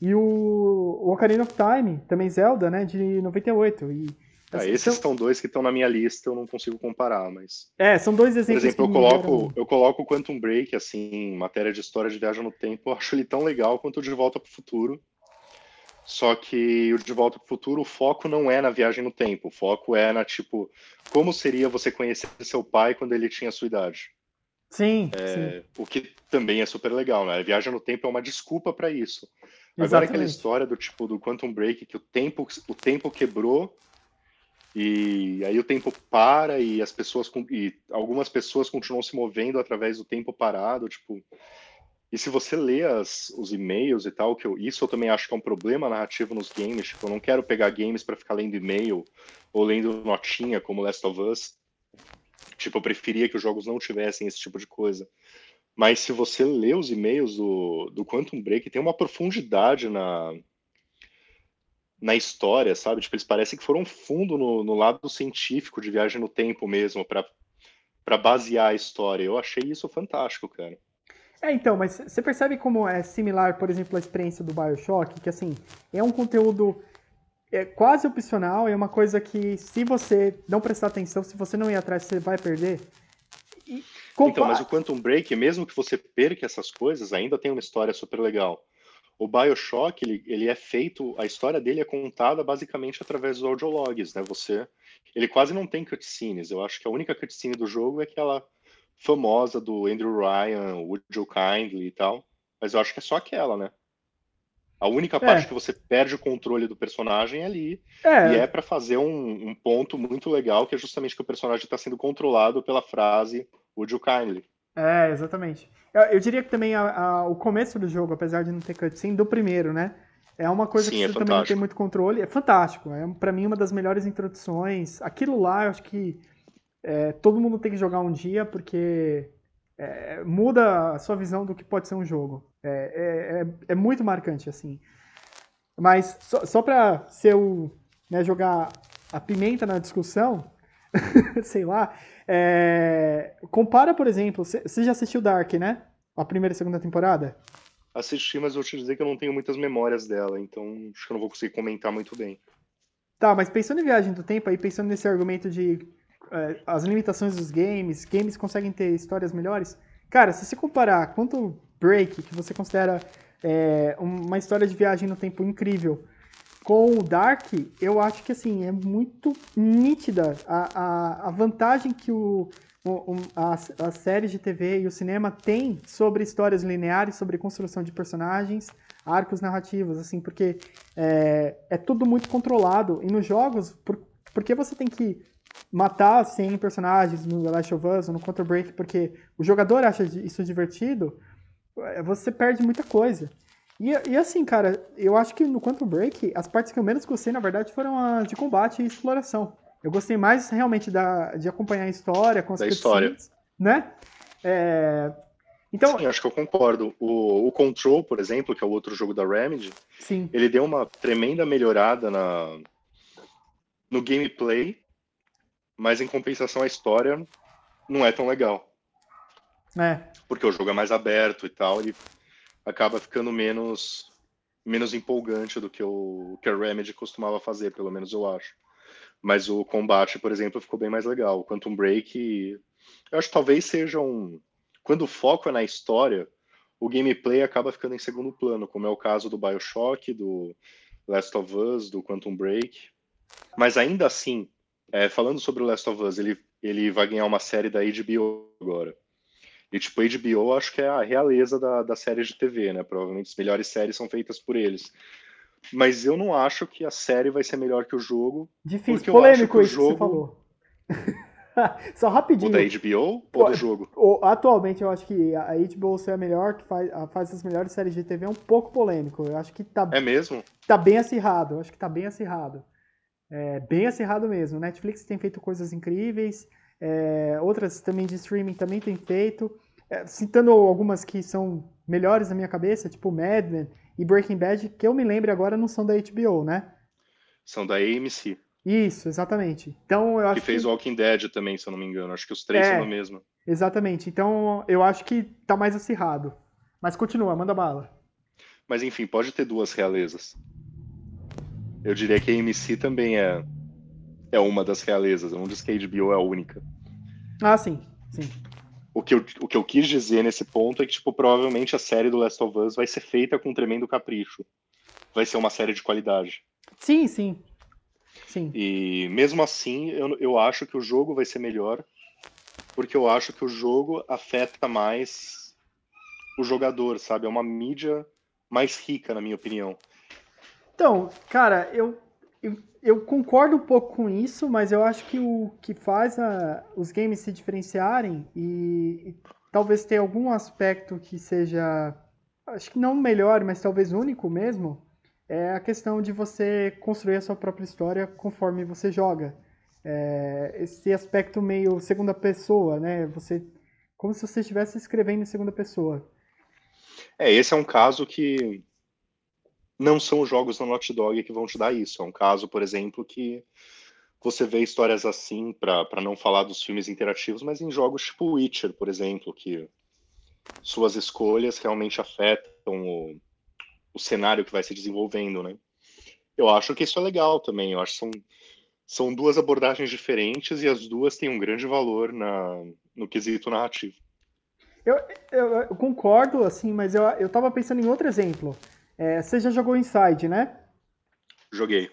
e o, o Ocarina of Time, também Zelda, né, de 98. E ah, esses são... são dois que estão na minha lista, eu não consigo comparar, mas. É, são dois exemplos. Por exemplo, eu coloco, eu coloco o Quantum Break, assim, em matéria de história de viagem no tempo, eu acho ele tão legal quanto o De Volta para o Futuro. Só que o De Volta para o Futuro, o foco não é na viagem no tempo, o foco é na, tipo, como seria você conhecer seu pai quando ele tinha a sua idade. Sim, é, sim. O que também é super legal, né? A viagem no tempo é uma desculpa para isso. Exatamente. Agora aquela história do tipo do Quantum Break que o tempo o tempo quebrou e aí o tempo para e as pessoas e algumas pessoas continuam se movendo através do tempo parado, tipo. E se você lê as, os e-mails e tal, que eu, isso eu também acho que é um problema narrativo nos games, tipo, eu não quero pegar games para ficar lendo e-mail ou lendo notinha como Last of Us. Tipo, eu preferia que os jogos não tivessem esse tipo de coisa. Mas se você lê os e-mails do, do Quantum Break, tem uma profundidade na, na história, sabe? Tipo, eles parecem que foram fundo no, no lado científico de viagem no tempo mesmo, para basear a história. Eu achei isso fantástico, cara. É, então, mas você percebe como é similar, por exemplo, a experiência do Bioshock, que assim, é um conteúdo é quase opcional, é uma coisa que se você não prestar atenção, se você não ir atrás, você vai perder. E, Então, mas o Quantum Break, mesmo que você perca essas coisas, ainda tem uma história super legal. O Bioshock, ele, ele é feito, a história dele é contada basicamente através dos audiologs, né? Você, ele quase não tem cutscenes. Eu acho que a única cutscene do jogo é aquela famosa do Andrew Ryan, Would You Kindly e tal. Mas eu acho que é só aquela, né? A única parte é. que você perde o controle do personagem é ali. É. E é para fazer um, um, ponto muito legal, que é justamente que o personagem está sendo controlado pela frase Would you kindly? É, exatamente. Eu, eu diria que também a, a, o começo do jogo, apesar de não ter cutscene, do primeiro, né? É uma coisa Sim, que é você também não tem muito controle. É fantástico. É para mim uma das melhores introduções. Aquilo lá, eu acho que é, todo mundo tem que jogar um dia, porque é, muda a sua visão do que pode ser um jogo. É, é, é, é muito marcante, assim. Mas só, só pra ser o, né, jogar a pimenta na discussão, sei lá, é... Compara, por exemplo, você já assistiu Dark, né? A primeira e segunda temporada? Assisti, mas vou te dizer que eu não tenho muitas memórias dela, então acho que eu não vou conseguir comentar muito bem. Tá, mas pensando em viagem do tempo, aí pensando nesse argumento de é, as limitações dos games, games conseguem ter histórias melhores. Cara, se você comparar quanto Break, que você considera é, uma história de viagem no tempo incrível, com o Dark, eu acho que assim, é muito nítida a, a, a vantagem que o, o, a, a série de TV e o cinema tem sobre histórias lineares, sobre construção de personagens, arcos narrativos, assim, porque é, é tudo muito controlado. E nos jogos, por, porque você tem que matar 100 personagens no The Last of Us ou no Counter Break porque o jogador acha isso divertido, você perde muita coisa. E, e, assim, cara, eu acho que no Quantum Break, as partes que eu menos gostei, na verdade, foram as de combate e exploração. Eu gostei mais realmente da, de acompanhar a história, com as da história. né? É... Então, Sim, acho que eu concordo. O, o, Control, por exemplo, que é o outro jogo da Remedy, Sim. ele deu uma tremenda melhorada na, no gameplay, mas em compensação a história não é tão legal. É. Porque o jogo é mais aberto e tal, ele acaba ficando menos menos empolgante do que o que a Remedy costumava fazer, pelo menos eu acho. Mas o combate, por exemplo, ficou bem mais legal. O Quantum Break, eu acho que talvez seja um quando o foco é na história, o gameplay acaba ficando em segundo plano, como é o caso do BioShock, do Last of Us, do Quantum Break. Mas ainda assim, é, falando sobre o Last of Us, ele, ele vai ganhar uma série da HBO agora. E, tipo, HBO acho que é a realeza da, da série de TV, né? Provavelmente as melhores séries são feitas por eles. Mas eu não acho que a série vai ser melhor que o jogo. Difícil, polêmico isso jogo... que você falou. Só rapidinho. O da HBO ou do jogo? Atualmente eu acho que a HBO ser a melhor, que faz, faz as melhores séries de TV, é um pouco polêmico. Eu acho que tá. É mesmo? Tá bem acirrado. Eu acho que tá bem acirrado. É, bem acirrado mesmo. Netflix tem feito coisas incríveis. É, outras também de streaming também tem feito. é, citando algumas que são melhores na minha cabeça, tipo Mad Men e Breaking Bad, que eu me lembro agora não são da HBO, né? São da AMC. Isso, exatamente. Então eu acho que fez que... Walking Dead também, se eu não me engano. Acho que os três é, são a mesma. Exatamente. Então eu acho que tá mais acirrado. Mas continua, manda bala. Mas enfim, pode ter duas realezas. Eu diria que a AMC também é, é uma das realezas. Eu não disse que a HBO é a única. Ah, sim, sim. O que, eu, o que eu quis dizer nesse ponto é que, tipo, provavelmente a série do Last of Us vai ser feita com um tremendo capricho. Vai ser uma série de qualidade. Sim, sim. Sim. E mesmo assim, eu, eu acho que o jogo vai ser melhor, porque eu acho que o jogo afeta mais o jogador, sabe? É uma mídia mais rica, na minha opinião. Então, cara, eu, eu, concordo um pouco com isso, mas eu acho que o que faz a, os games se diferenciarem e, e talvez ter algum aspecto que seja, acho que não melhor, mas talvez único mesmo, é a questão de você construir a sua própria história conforme você joga. É, esse aspecto meio segunda pessoa, né? Você como se você estivesse escrevendo em segunda pessoa. É, esse é um caso que não são os jogos da Naughty Dog que vão te dar isso. É um caso, por exemplo, que você vê histórias assim, para não falar dos filmes interativos, mas em jogos tipo Witcher, por exemplo, que suas escolhas realmente afetam o, o cenário que vai se desenvolvendo, né? Eu acho que isso é legal também. Eu acho que são, são duas abordagens diferentes e as duas têm um grande valor na, no quesito narrativo. Eu, eu, eu concordo, assim, mas eu, eu tava pensando em outro exemplo. É, você já jogou Inside, né? Joguei.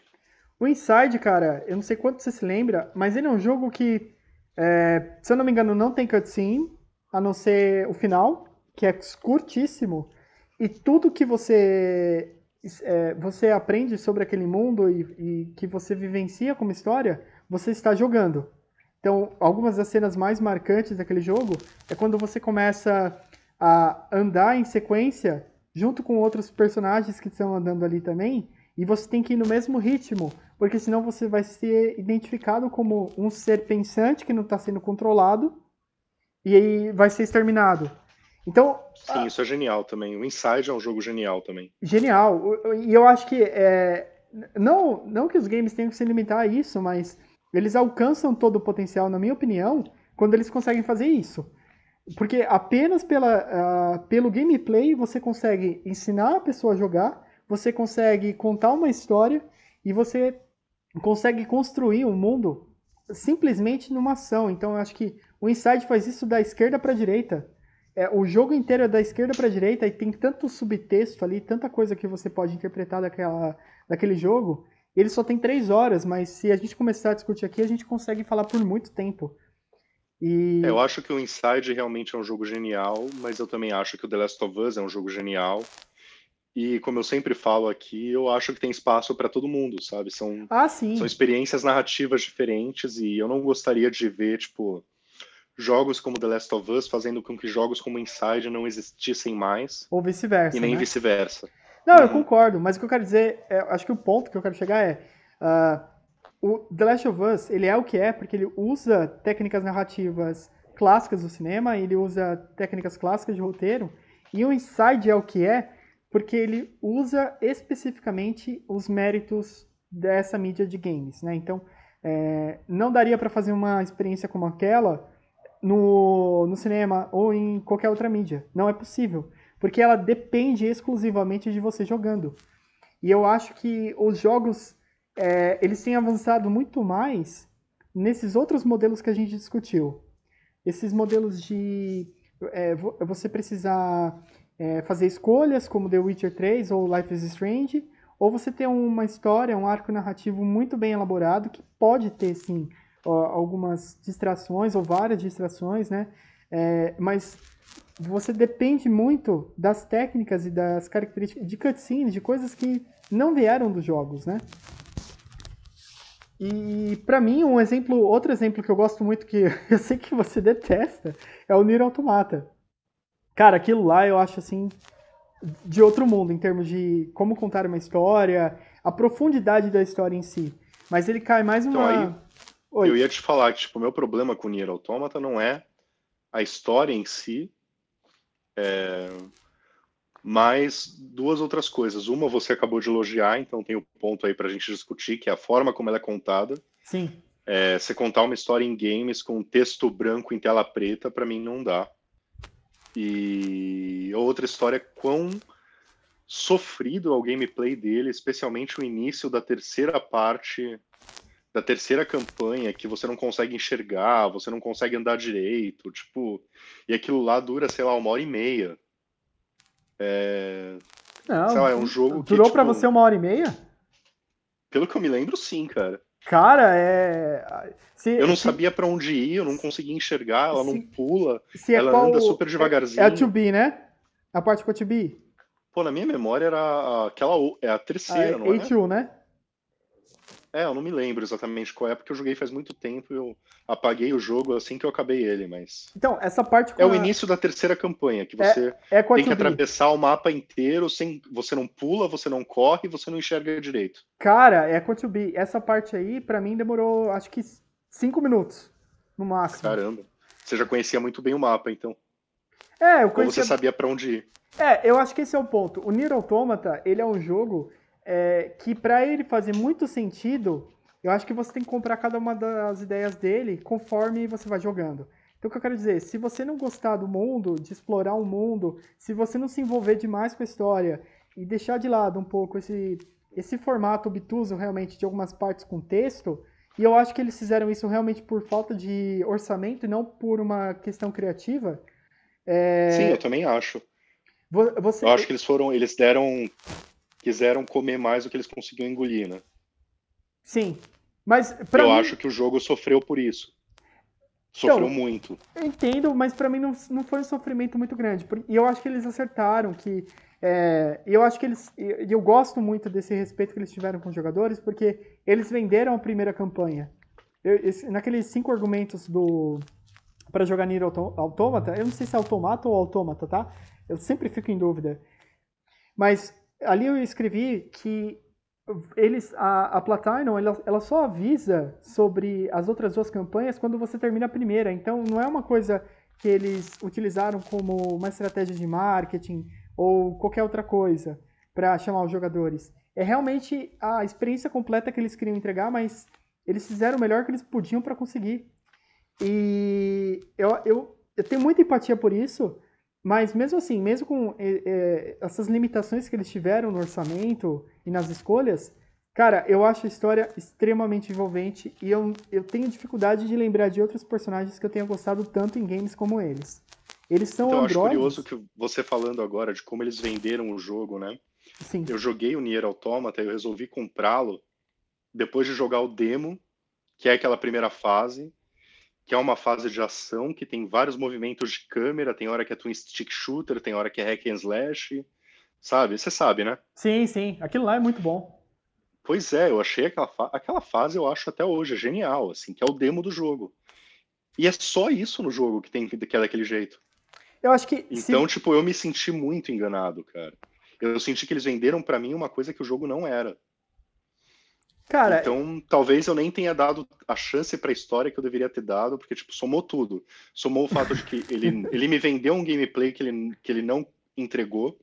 O Inside, cara, eu não sei quanto você se lembra, mas ele é um jogo que, é, se eu não me engano, não tem cutscene, a não ser o final, que é curtíssimo, e tudo que você é, você aprende sobre aquele mundo e, e, que você vivencia como história, você está jogando. Então, algumas das cenas mais marcantes daquele jogo é quando você começa a andar em sequência junto com outros personagens que estão andando ali também, e você tem que ir no mesmo ritmo, porque senão você vai ser identificado como um ser pensante que não está sendo controlado e aí vai ser exterminado. Então. Sim, isso é genial também. O Inside é um jogo genial também. Genial. E eu acho que é, não, não que os games tenham que se limitar a isso, mas eles alcançam todo o potencial, na minha opinião, quando eles conseguem fazer isso. Porque apenas pela, uh, pelo gameplay você consegue ensinar a pessoa a jogar, você consegue contar uma história e você consegue construir um mundo simplesmente numa ação. Então eu acho que o Inside faz isso da esquerda para a direita. É, o jogo inteiro é da esquerda para a direita e tem tanto subtexto ali, tanta coisa que você pode interpretar daquela, daquele jogo. Ele só tem três horas, mas se a gente começar a discutir aqui, a gente consegue falar por muito tempo. E... É, eu acho que o Inside realmente é um jogo genial, mas eu também acho que o The Last of Us é um jogo genial. E como eu sempre falo aqui, eu acho que tem espaço para todo mundo, sabe? São, ah, são experiências narrativas diferentes e eu não gostaria de ver, tipo, jogos como The Last of Us fazendo com que jogos como Inside não existissem mais. Ou vice-versa. E nem né? vice-versa. Não, uhum. eu concordo, mas o que eu quero dizer, é, acho que o ponto que eu quero chegar é. Uh, o The Last of Us, ele é o que é porque ele usa técnicas narrativas clássicas do cinema, ele usa técnicas clássicas de roteiro, e o Inside é o que é porque ele usa especificamente os méritos dessa mídia de games, né? Então, é, não daria para fazer uma experiência como aquela no, no cinema ou em qualquer outra mídia. Não é possível, porque ela depende exclusivamente de você jogando. E eu acho que os jogos é, eles têm avançado muito mais nesses outros modelos que a gente discutiu. Esses modelos de é, você precisar é, fazer escolhas, como The Witcher 3 ou Life is Strange, ou você ter uma história, um arco narrativo muito bem elaborado, que pode ter, sim, algumas distrações ou várias distrações, né? É, mas você depende muito das técnicas e das características de cutscenes, de coisas que não vieram dos jogos, né? E para mim, um exemplo, outro exemplo que eu gosto muito, que eu sei que você detesta, é o Nier Automata. Cara, aquilo lá eu acho assim de outro mundo em termos de como contar uma história, a profundidade da história em si. Mas ele cai mais uma. Então, aí, eu ia te falar que tipo, o meu problema com o Nier Automata não é a história em si, É... Mas duas outras coisas. Uma você acabou de elogiar, então tem o um ponto aí para a gente discutir, que é a forma como ela é contada. Sim. É, você contar uma história em games com texto branco em tela preta, para mim não dá. E outra história é quão sofrido é o gameplay dele, especialmente o início da terceira parte da terceira campanha que você não consegue enxergar, você não consegue andar direito, tipo, e aquilo lá dura, sei lá, uma hora e meia. É, não, sei lá, é um jogo que. Durou tipo, pra você uma hora e meia? Pelo que eu me lembro, sim, cara. Cara, é. Se, eu não se... sabia para onde ir, eu não conseguia enxergar, ela se... não pula, se ela qual... anda super devagarzinho. É, é a 2B, né? A parte com a 2B. Pô, na minha memória era aquela. É a terceira, a, não é? A2, né? É, eu não me lembro exatamente qual é, porque eu joguei faz muito tempo e eu apaguei o jogo assim que eu acabei ele, mas. Então, essa parte. É a... o início da terceira campanha, que é, você é, é tem que atravessar o mapa inteiro sem. Você não pula, você não corre, você não enxerga direito. Cara, é a B. Essa parte aí, para mim, demorou acho que cinco minutos, no máximo. Caramba. Você já conhecia muito bem o mapa, então. É, eu conhecia. Ou você sabia para onde ir. É, eu acho que esse é o ponto. O Nier Automata, ele é um jogo é, que para ele fazer muito sentido, eu acho que você tem que comprar cada uma das ideias dele conforme você vai jogando. Então, o que eu quero dizer, se você não gostar do mundo, de explorar o mundo, se você não se envolver demais com a história e deixar de lado um pouco esse, esse formato obtuso realmente de algumas partes com texto, e eu acho que eles fizeram isso realmente por falta de orçamento e não por uma questão criativa. É... Sim, eu também acho. Você... Eu acho que eles foram, eles deram quiseram comer mais do que eles conseguiam engolir, né? Sim. Mas eu mim... acho que o jogo sofreu por isso. Sofreu então, muito. Eu entendo, mas para mim não, não foi um sofrimento muito grande. E eu acho que eles acertaram, que é, eu acho que eles. Eu gosto muito desse respeito que eles tiveram com os jogadores, porque eles venderam a primeira campanha. Eu, esse, naqueles cinco argumentos do para jogar Nier Automata, eu não sei se é Automata ou Automata, tá? Eu sempre fico em dúvida. Mas ali eu escrevi que eles a, a Platinum ela, ela só avisa sobre as outras duas campanhas quando você termina a primeira. Então não é uma coisa que eles utilizaram como uma estratégia de marketing ou qualquer outra coisa para chamar os jogadores. É realmente a experiência completa que eles queriam entregar, mas eles fizeram o melhor que eles podiam para conseguir. E eu, eu, eu tenho muita empatia por isso, mas mesmo assim, mesmo com é, essas limitações que eles tiveram no orçamento e nas escolhas, cara, eu acho a história extremamente envolvente e eu, eu tenho dificuldade de lembrar de outros personagens que eu tenha gostado tanto em games como eles. Eles são então, androides. Eu acho curioso que você falando agora de como eles venderam o jogo, né? Sim. Eu joguei o Nier Automata e eu resolvi comprá-lo depois de jogar o demo, que é aquela primeira fase, que é uma fase de ação que tem vários movimentos de câmera, tem hora que é twin stick shooter, tem hora que é hack and slash, sabe? Você sabe, né? Sim, sim. Aquilo lá é muito bom. Pois é, eu achei aquela, fa aquela fase, eu acho até hoje genial, assim, que é o demo do jogo. E é só isso no jogo que tem que é daquele jeito. Eu acho que. Então, se... tipo, eu me senti muito enganado, cara. Eu senti que eles venderam para mim uma coisa que o jogo não era. Cara, então, talvez eu nem tenha dado a chance para a história que eu deveria ter dado, porque tipo, somou tudo. Somou o fato de que ele, ele me vendeu um gameplay que ele, que ele não entregou.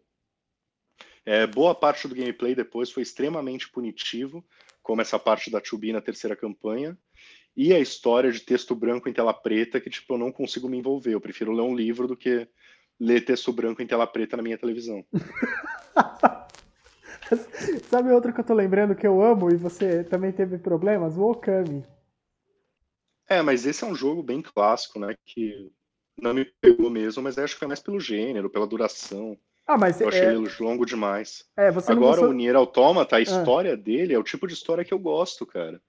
É, boa parte do gameplay depois foi extremamente punitivo, como essa parte da Chubi na terceira campanha. E a história de texto branco em tela preta, que tipo, eu não consigo me envolver. Eu prefiro ler um livro do que ler texto branco em tela preta na minha televisão. Sabe outro que eu tô lembrando que eu amo e você também teve problemas? O Okami. É, mas esse é um jogo bem clássico, né? Que não me pegou mesmo, mas acho que foi mais pelo gênero, pela duração. Ah, mas eu achei é... ele longo demais. É, você Agora, gostou... o Nier Automata, a ah. história ah. dele é o tipo de história que eu gosto, cara.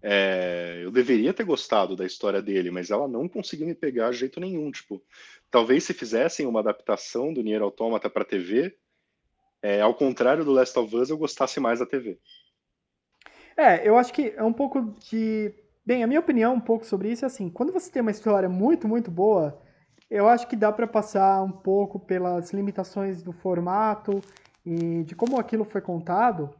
É... eu deveria ter gostado da história dele, mas ela não conseguiu me pegar de jeito nenhum. Tipo, talvez se fizessem uma adaptação do Nier Automata para TV, é, ao contrário do Last of Us, eu gostasse mais da TV. É, eu acho que é um pouco de. Bem, a minha opinião um pouco sobre isso é assim: quando você tem uma história muito, muito boa, eu acho que dá para passar um pouco pelas limitações do formato e de como aquilo foi contado,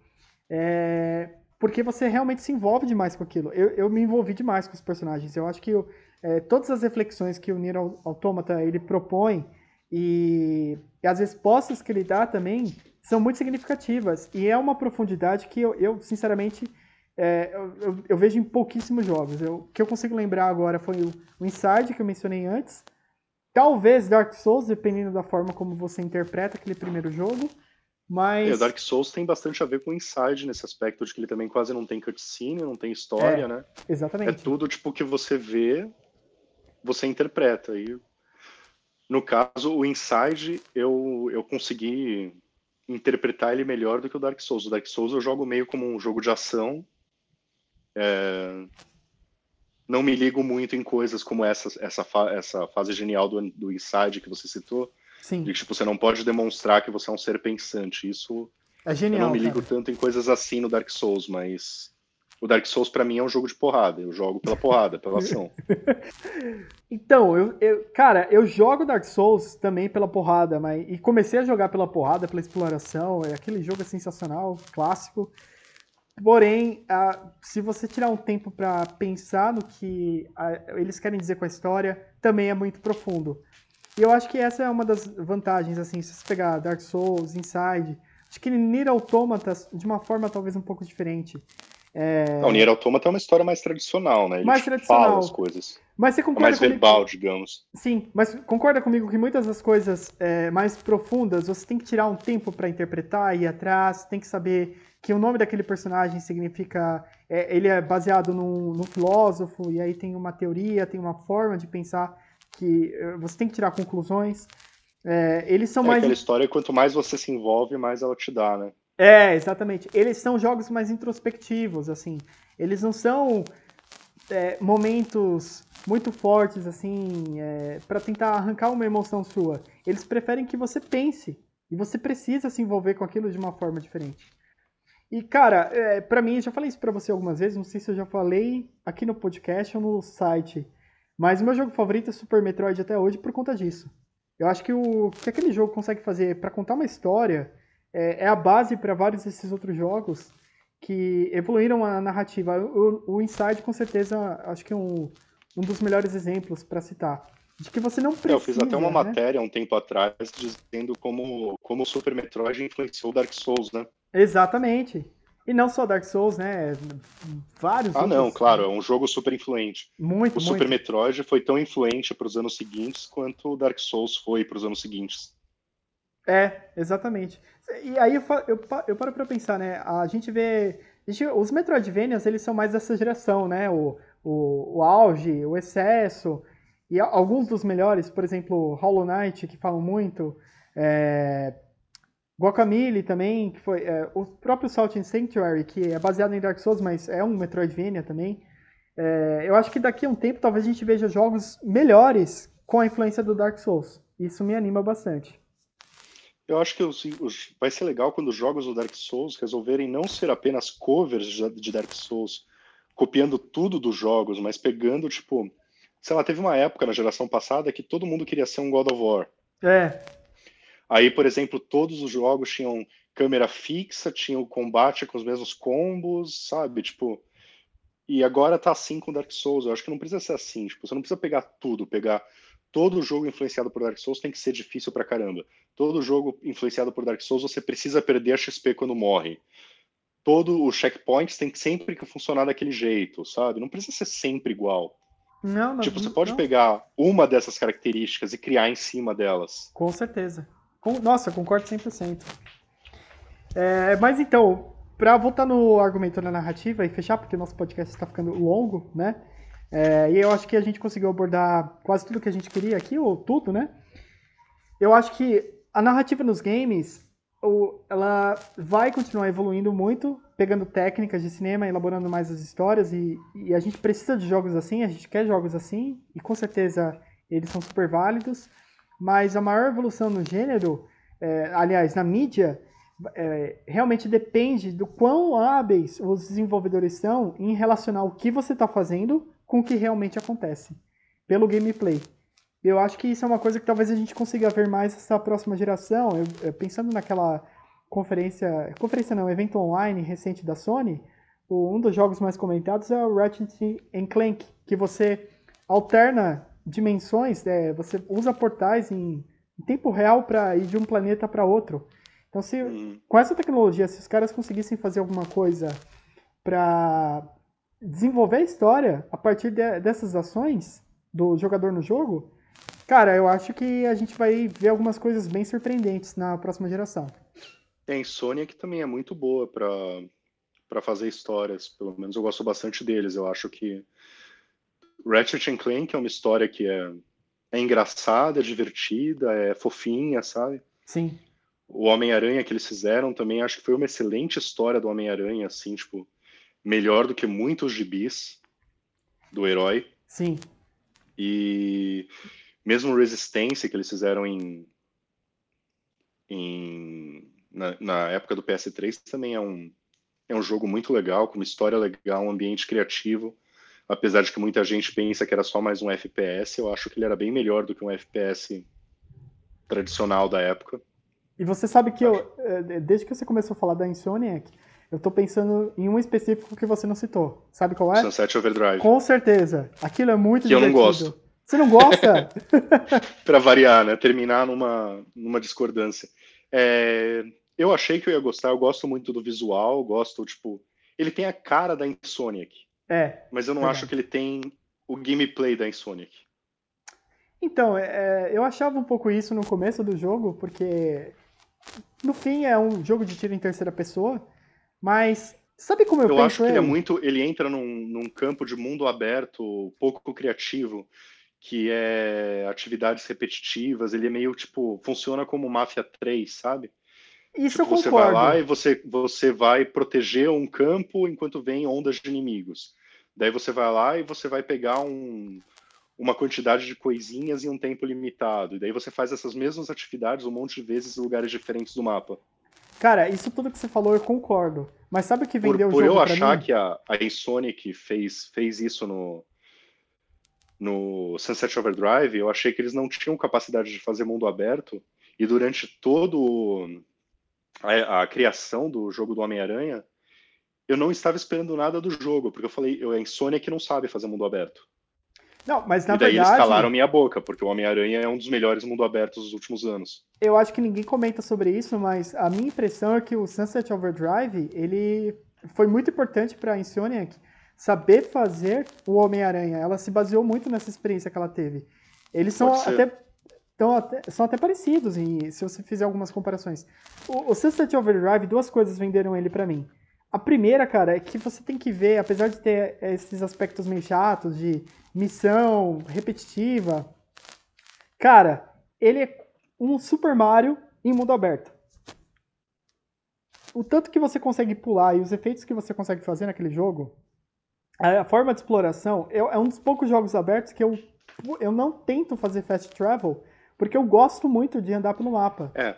é, porque você realmente se envolve demais com aquilo. Eu, eu me envolvi demais com os personagens. Eu acho que eu, é, todas as reflexões que o Nier Automata ele propõe E, e as respostas que ele dá também são muito significativas. E é uma profundidade que eu, eu sinceramente, é, eu, eu, vejo em pouquíssimos jogos. O que eu consigo lembrar agora foi o, o Inside, que eu mencionei antes. Talvez Dark Souls, dependendo da forma como você interpreta aquele primeiro jogo. Mas... É, Dark Souls tem bastante a ver com o Inside nesse aspecto de que ele também quase não tem cutscene, não tem história, é, né? Exatamente. É tudo tipo que você vê, você interpreta. E no caso, o Inside, eu, eu consegui interpretar ele melhor do que o Dark Souls. O Dark Souls eu jogo meio como um jogo de ação. É... Não me ligo muito em coisas como essa, essa, fa essa fase genial do, do Inside que você citou. Sim. De que tipo, você não pode demonstrar que você é um ser pensante. Isso. É genial. Eu não me ligo cara. tanto em coisas assim no Dark Souls, mas o Dark Souls para mim é um jogo de porrada. Eu jogo pela porrada, pela ação. então, eu, eu, cara, eu jogo Dark Souls também pela porrada, mas e comecei a jogar pela porrada, pela exploração. É aquele jogo é sensacional, clássico. Porém, se você tirar um tempo para pensar no que eles querem dizer com a história, também é muito profundo. E eu acho que essa é uma das vantagens, assim, se você pegar Dark Souls, Inside, acho que Nier Automata, de uma forma talvez um pouco diferente, é... Não, o Nier Automata é uma história mais tradicional, né? Ele mais tradicional. fala as coisas. Mas você concorda é mais comigo... verbal, digamos. Sim, mas concorda comigo que muitas das coisas é, mais profundas você tem que tirar um tempo para interpretar, ir atrás, tem que saber que o nome daquele personagem significa. É, ele é baseado num, num filósofo, e aí tem uma teoria, tem uma forma de pensar que é, você tem que tirar conclusões. É, eles são é mais. aquela história, quanto mais você se envolve, mais ela te dá, né? É, exatamente. Eles são jogos mais introspectivos, assim. Eles não são é, momentos muito fortes, assim, é, para tentar arrancar uma emoção sua. Eles preferem que você pense. E você precisa se envolver com aquilo de uma forma diferente. E, cara, é, para mim, já falei isso pra você algumas vezes, não sei se eu já falei aqui no podcast ou no site, mas o meu jogo favorito é Super Metroid até hoje por conta disso. Eu acho que o que aquele jogo consegue fazer para contar uma história é, é a base para vários desses outros jogos que evoluíram a narrativa. O, o Inside, com certeza, acho que é um, um dos melhores exemplos para citar. De que você não precisa. Eu fiz até uma né? matéria um tempo atrás dizendo como, como o Super Metroid influenciou Dark Souls, né? Exatamente. E não só Dark Souls, né? Vários Ah, outros... não, claro, é um jogo super influente. Muito, o muito. Super Metroid foi tão influente para os anos seguintes quanto o Dark Souls foi para os anos seguintes. É, exatamente. E aí eu, eu, eu paro pra pensar, né? A gente vê. A gente, os Metroidvanias, eles são mais dessa geração, né? O, o, o auge, o excesso. E alguns dos melhores, por exemplo, Hollow Knight, que falam muito. É, Guacamole também, que foi. É, o próprio Salt and Sanctuary, que é baseado em Dark Souls, mas é um Metroidvania também. É, eu acho que daqui a um tempo talvez a gente veja jogos melhores com a influência do Dark Souls. Isso me anima bastante. Eu acho que os, os, vai ser legal quando os jogos do Dark Souls resolverem não ser apenas covers de Dark Souls, copiando tudo dos jogos, mas pegando, tipo, sei lá, teve uma época na geração passada que todo mundo queria ser um God of War. É. Aí, por exemplo, todos os jogos tinham câmera fixa, tinham combate com os mesmos combos, sabe? Tipo, e agora tá assim com Dark Souls. Eu acho que não precisa ser assim. Tipo, você não precisa pegar tudo, pegar todo jogo influenciado por Dark Souls tem que ser difícil pra caramba. Todo jogo influenciado por Dark Souls você precisa perder a XP quando morre. Todo o checkpoints tem que sempre que funcionar daquele jeito, sabe? Não precisa ser sempre igual. Não, não. Tipo, você pode não. pegar uma dessas características e criar em cima delas. Com certeza. Com, nossa, concordo 100%. É, mas então, para voltar no argumento da narrativa e fechar, porque nosso podcast está ficando longo, né? É, e eu acho que a gente conseguiu abordar quase tudo que a gente queria aqui, ou tudo, né? Eu acho que a narrativa nos games, ela vai continuar evoluindo muito, pegando técnicas de cinema, elaborando mais as histórias, e, e a gente precisa de jogos assim, a gente quer jogos assim, e com certeza eles são super válidos, mas a maior evolução no gênero, é, aliás, na mídia, é, realmente depende do quão hábeis os desenvolvedores são em relacionar o que você está fazendo com o que realmente acontece, pelo gameplay. Eu acho que isso é uma coisa que talvez a gente consiga ver mais essa próxima geração. Eu, eu, pensando naquela conferência, conferência não, evento online recente da Sony, o, um dos jogos mais comentados é o Ratchet Clank, que você alterna dimensões, é, você usa portais em em tempo real para ir de um planeta para outro. Então, se Hum. com essa tecnologia, se os caras conseguissem fazer alguma coisa para desenvolver a história a partir de- dessas ações do jogador no jogo, cara, eu acho que a gente vai ver algumas coisas bem surpreendentes na próxima geração. É, a Insomniac também é muito boa para para fazer histórias, pelo menos eu gosto bastante deles. Eu acho que Ratchet and Clank é uma história que é, é engraçada, é divertida, é fofinha, sabe? Sim, O Homem-Aranha que eles fizeram também, acho que foi uma excelente história do Homem-Aranha, assim, tipo, melhor do que muitos gibis do herói. sim. E mesmo Resistência que eles fizeram em, em na, na época do PS3 também é um, é um jogo muito legal, com uma história legal, um ambiente criativo. Apesar de que muita gente pensa que era só mais um FPS, eu acho que ele era bem melhor do que um FPS tradicional da época. E você sabe que eu, eh, desde que você começou a falar da Insomniac, eu tô pensando em um específico que você não citou. Sabe qual é? Sunset Overdrive. Com certeza. Aquilo é muito Que eu não divertido. gosto. Você não gosta? Para variar, né? Terminar numa, numa discordância. É, eu achei que eu ia gostar, eu gosto muito do visual, gosto, tipo. Ele tem a cara da Insomniac, é. mas eu não Verdade. acho que ele tem o gameplay da Insomniac. Então, é, eu achava um pouco isso no começo do jogo, porque no fim é um jogo de tiro em terceira pessoa, mas sabe como eu, Eu, penso acho que ele é ele? muito. Ele entra num, num campo de mundo aberto, pouco criativo, que é atividades repetitivas. Ele é meio tipo. Funciona como Mafia 3, sabe? Isso Tipo, eu você vai concordo. lá e você, você vai proteger um campo enquanto vem ondas de inimigos. Daí você vai lá e você vai pegar um, uma quantidade de coisinhas em um tempo limitado. E daí você faz essas mesmas atividades um monte de vezes em lugares diferentes do mapa. Cara, isso tudo que você falou eu concordo. Mas sabe o que Por, vendeu o por jogo eu pra achar mim? que a, a Insomniac fez, fez isso no, no Sunset Overdrive, eu achei que eles não tinham capacidade de fazer mundo aberto. E durante todo a, a criação do jogo do Homem-Aranha, eu não estava esperando nada do jogo, porque eu falei, eu, a Insomniac não sabe fazer mundo aberto. Não, mas na e daí verdade, eles calaram minha boca, porque o Homem-Aranha é um dos melhores mundo abertos dos últimos anos. eu acho que ninguém comenta sobre isso, mas a minha impressão é que o Sunset Overdrive, ele foi muito importante pra Insomniac saber fazer o Homem-Aranha. Ela se baseou muito nessa experiência que ela teve. Eles são até, tão até- são até parecidos, em, se você fizer algumas comparações. O, o Sunset Overdrive, duas coisas venderam ele pra mim. A primeira, cara, é que você tem que ver, apesar de ter esses aspectos meio chatos de missão repetitiva, cara, ele é um Super Mario em mundo aberto. O tanto que você consegue pular e os efeitos que você consegue fazer naquele jogo, a forma de exploração, eu- é um dos poucos jogos abertos que eu, eu não tento fazer fast travel, porque eu gosto muito de andar pelo mapa. É,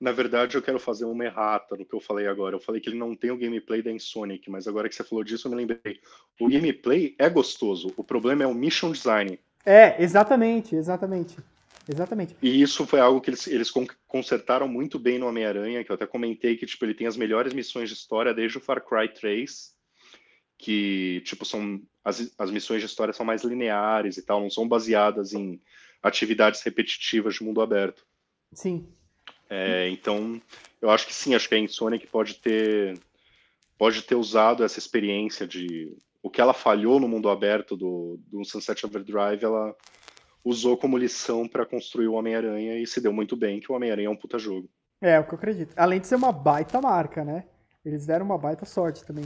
na verdade eu quero fazer uma errata no que eu falei agora. Eu falei que ele não tem o gameplay da Insomniac, mas agora que você falou disso eu me lembrei. O gameplay é gostoso, o problema é o mission design. É, exatamente, exatamente. Exatamente. E isso foi algo que eles, eles con- consertaram muito bem no Homem-Aranha, que eu até comentei que tipo, ele tem as melhores missões de história desde o Far Cry 3, que tipo são as, as missões de história são mais lineares e tal, não são baseadas em atividades repetitivas de mundo aberto. Sim. É, então, eu acho que sim, acho que a Insomniac pode ter pode ter usado essa experiência de o que ela falhou no mundo aberto do, do Sunset Overdrive, ela usou como lição para construir o Homem-Aranha e se deu muito bem, que o Homem-Aranha é um puta jogo. É, o que eu acredito. Além de ser uma baita marca, né? Eles deram uma baita sorte também.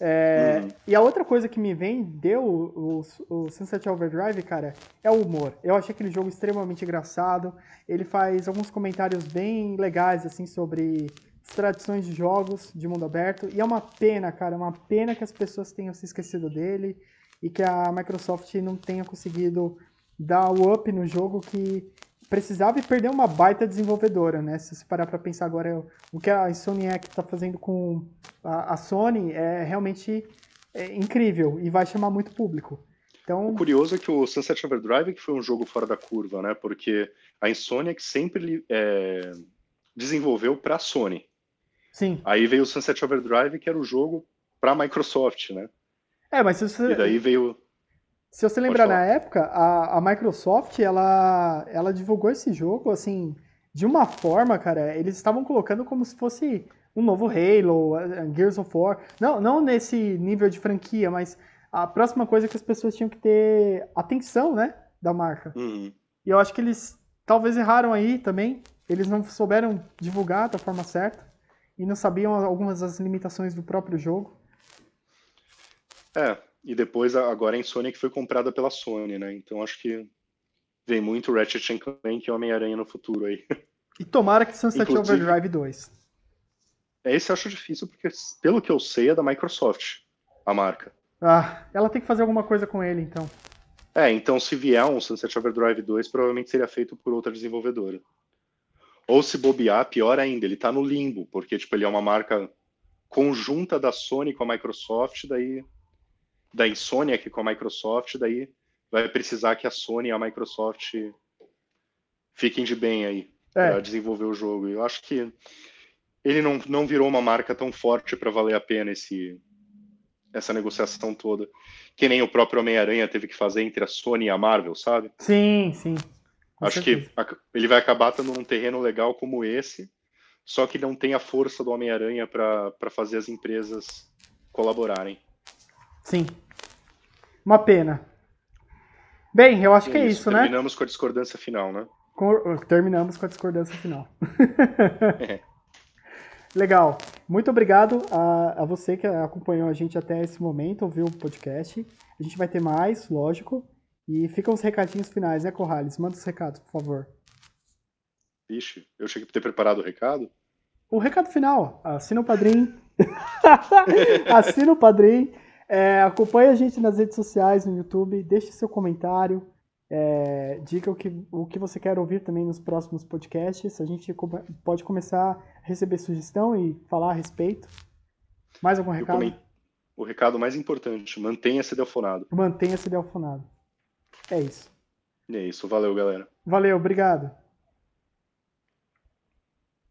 É, Uhum. E a outra coisa que me vendeu o, o, o Sunset Overdrive, cara, é o humor. Eu achei aquele jogo extremamente engraçado. Ele faz alguns comentários bem legais, assim, sobre tradições de jogos de mundo aberto. E é uma pena, cara, é uma pena que as pessoas tenham se esquecido dele e que a Microsoft não tenha conseguido dar o up no jogo que precisava e perdeu uma baita desenvolvedora, né? Se você parar pra pensar agora, o que a Insomniac tá fazendo com a, a Sony é realmente é, incrível e vai chamar muito público. O Então, curioso é que o Sunset Overdrive que foi um jogo fora da curva, né? Porque a Insomniac sempre é, desenvolveu para a Sony. sim. Aí veio o Sunset Overdrive, que era o jogo para a Microsoft, né? É, mas se você, E daí veio Se você lembrar na época, a, a Microsoft, ela, ela divulgou esse jogo, assim, de uma forma, cara, eles estavam colocando como se fosse um novo Halo, Gears of War. Não, não nesse nível de franquia, mas a próxima coisa que as pessoas tinham que ter atenção, né, da marca. Uhum. E eu acho que eles talvez erraram aí também. Eles não souberam divulgar da forma certa e não sabiam algumas das limitações do próprio jogo. É, e depois agora em Sony que foi comprada pela Sony, né? Então acho que vem muito Ratchet Clank e Homem-Aranha no futuro aí. E tomara que Sunset Inclusive, Overdrive 2. É, esse eu acho difícil porque, pelo que eu sei, é da Microsoft, a marca. Ah, ela tem que fazer alguma coisa com ele, então. É, então se vier um Sunset Overdrive 2, provavelmente seria feito por outra desenvolvedora. Ou se bobear, pior ainda, ele tá no limbo, porque tipo, ele é uma marca conjunta da Sony com a Microsoft, daí da Insomniac com a Microsoft, daí vai precisar que a Sony e a Microsoft fiquem de bem aí é. para desenvolver o jogo. Eu acho que ele não, não virou uma marca tão forte para valer a pena esse, essa negociação toda. Que nem o próprio Homem-Aranha teve que fazer entre a Sony e a Marvel, sabe? Sim, sim. Acho certeza. que ele vai acabar estando num terreno legal como esse, só que não tem a força do Homem-Aranha para fazer as empresas colaborarem. Sim. Uma pena. Bem, eu acho que é isso, terminamos né? Terminamos com a discordância final, né? Com... Terminamos com a discordância final. é. Legal. Muito obrigado a, a você que acompanhou a gente até esse momento, ouviu o podcast. A gente vai ter mais, lógico. E ficam os recadinhos finais, né, Corrales? Manda os recados, por favor. Ixi, eu cheguei a ter preparado o recado. O recado final, assina o padrinho. assina o padrinho. É, acompanhe a gente nas redes sociais, no YouTube, deixe seu comentário, é, diga o que, o que você quer ouvir também nos próximos podcasts. A gente pode começar a receber sugestão e falar a respeito. Mais algum recado? O recado mais importante, mantenha-se delfonado. Mantenha-se delfonado. É isso. É isso, valeu, galera. Valeu, obrigado.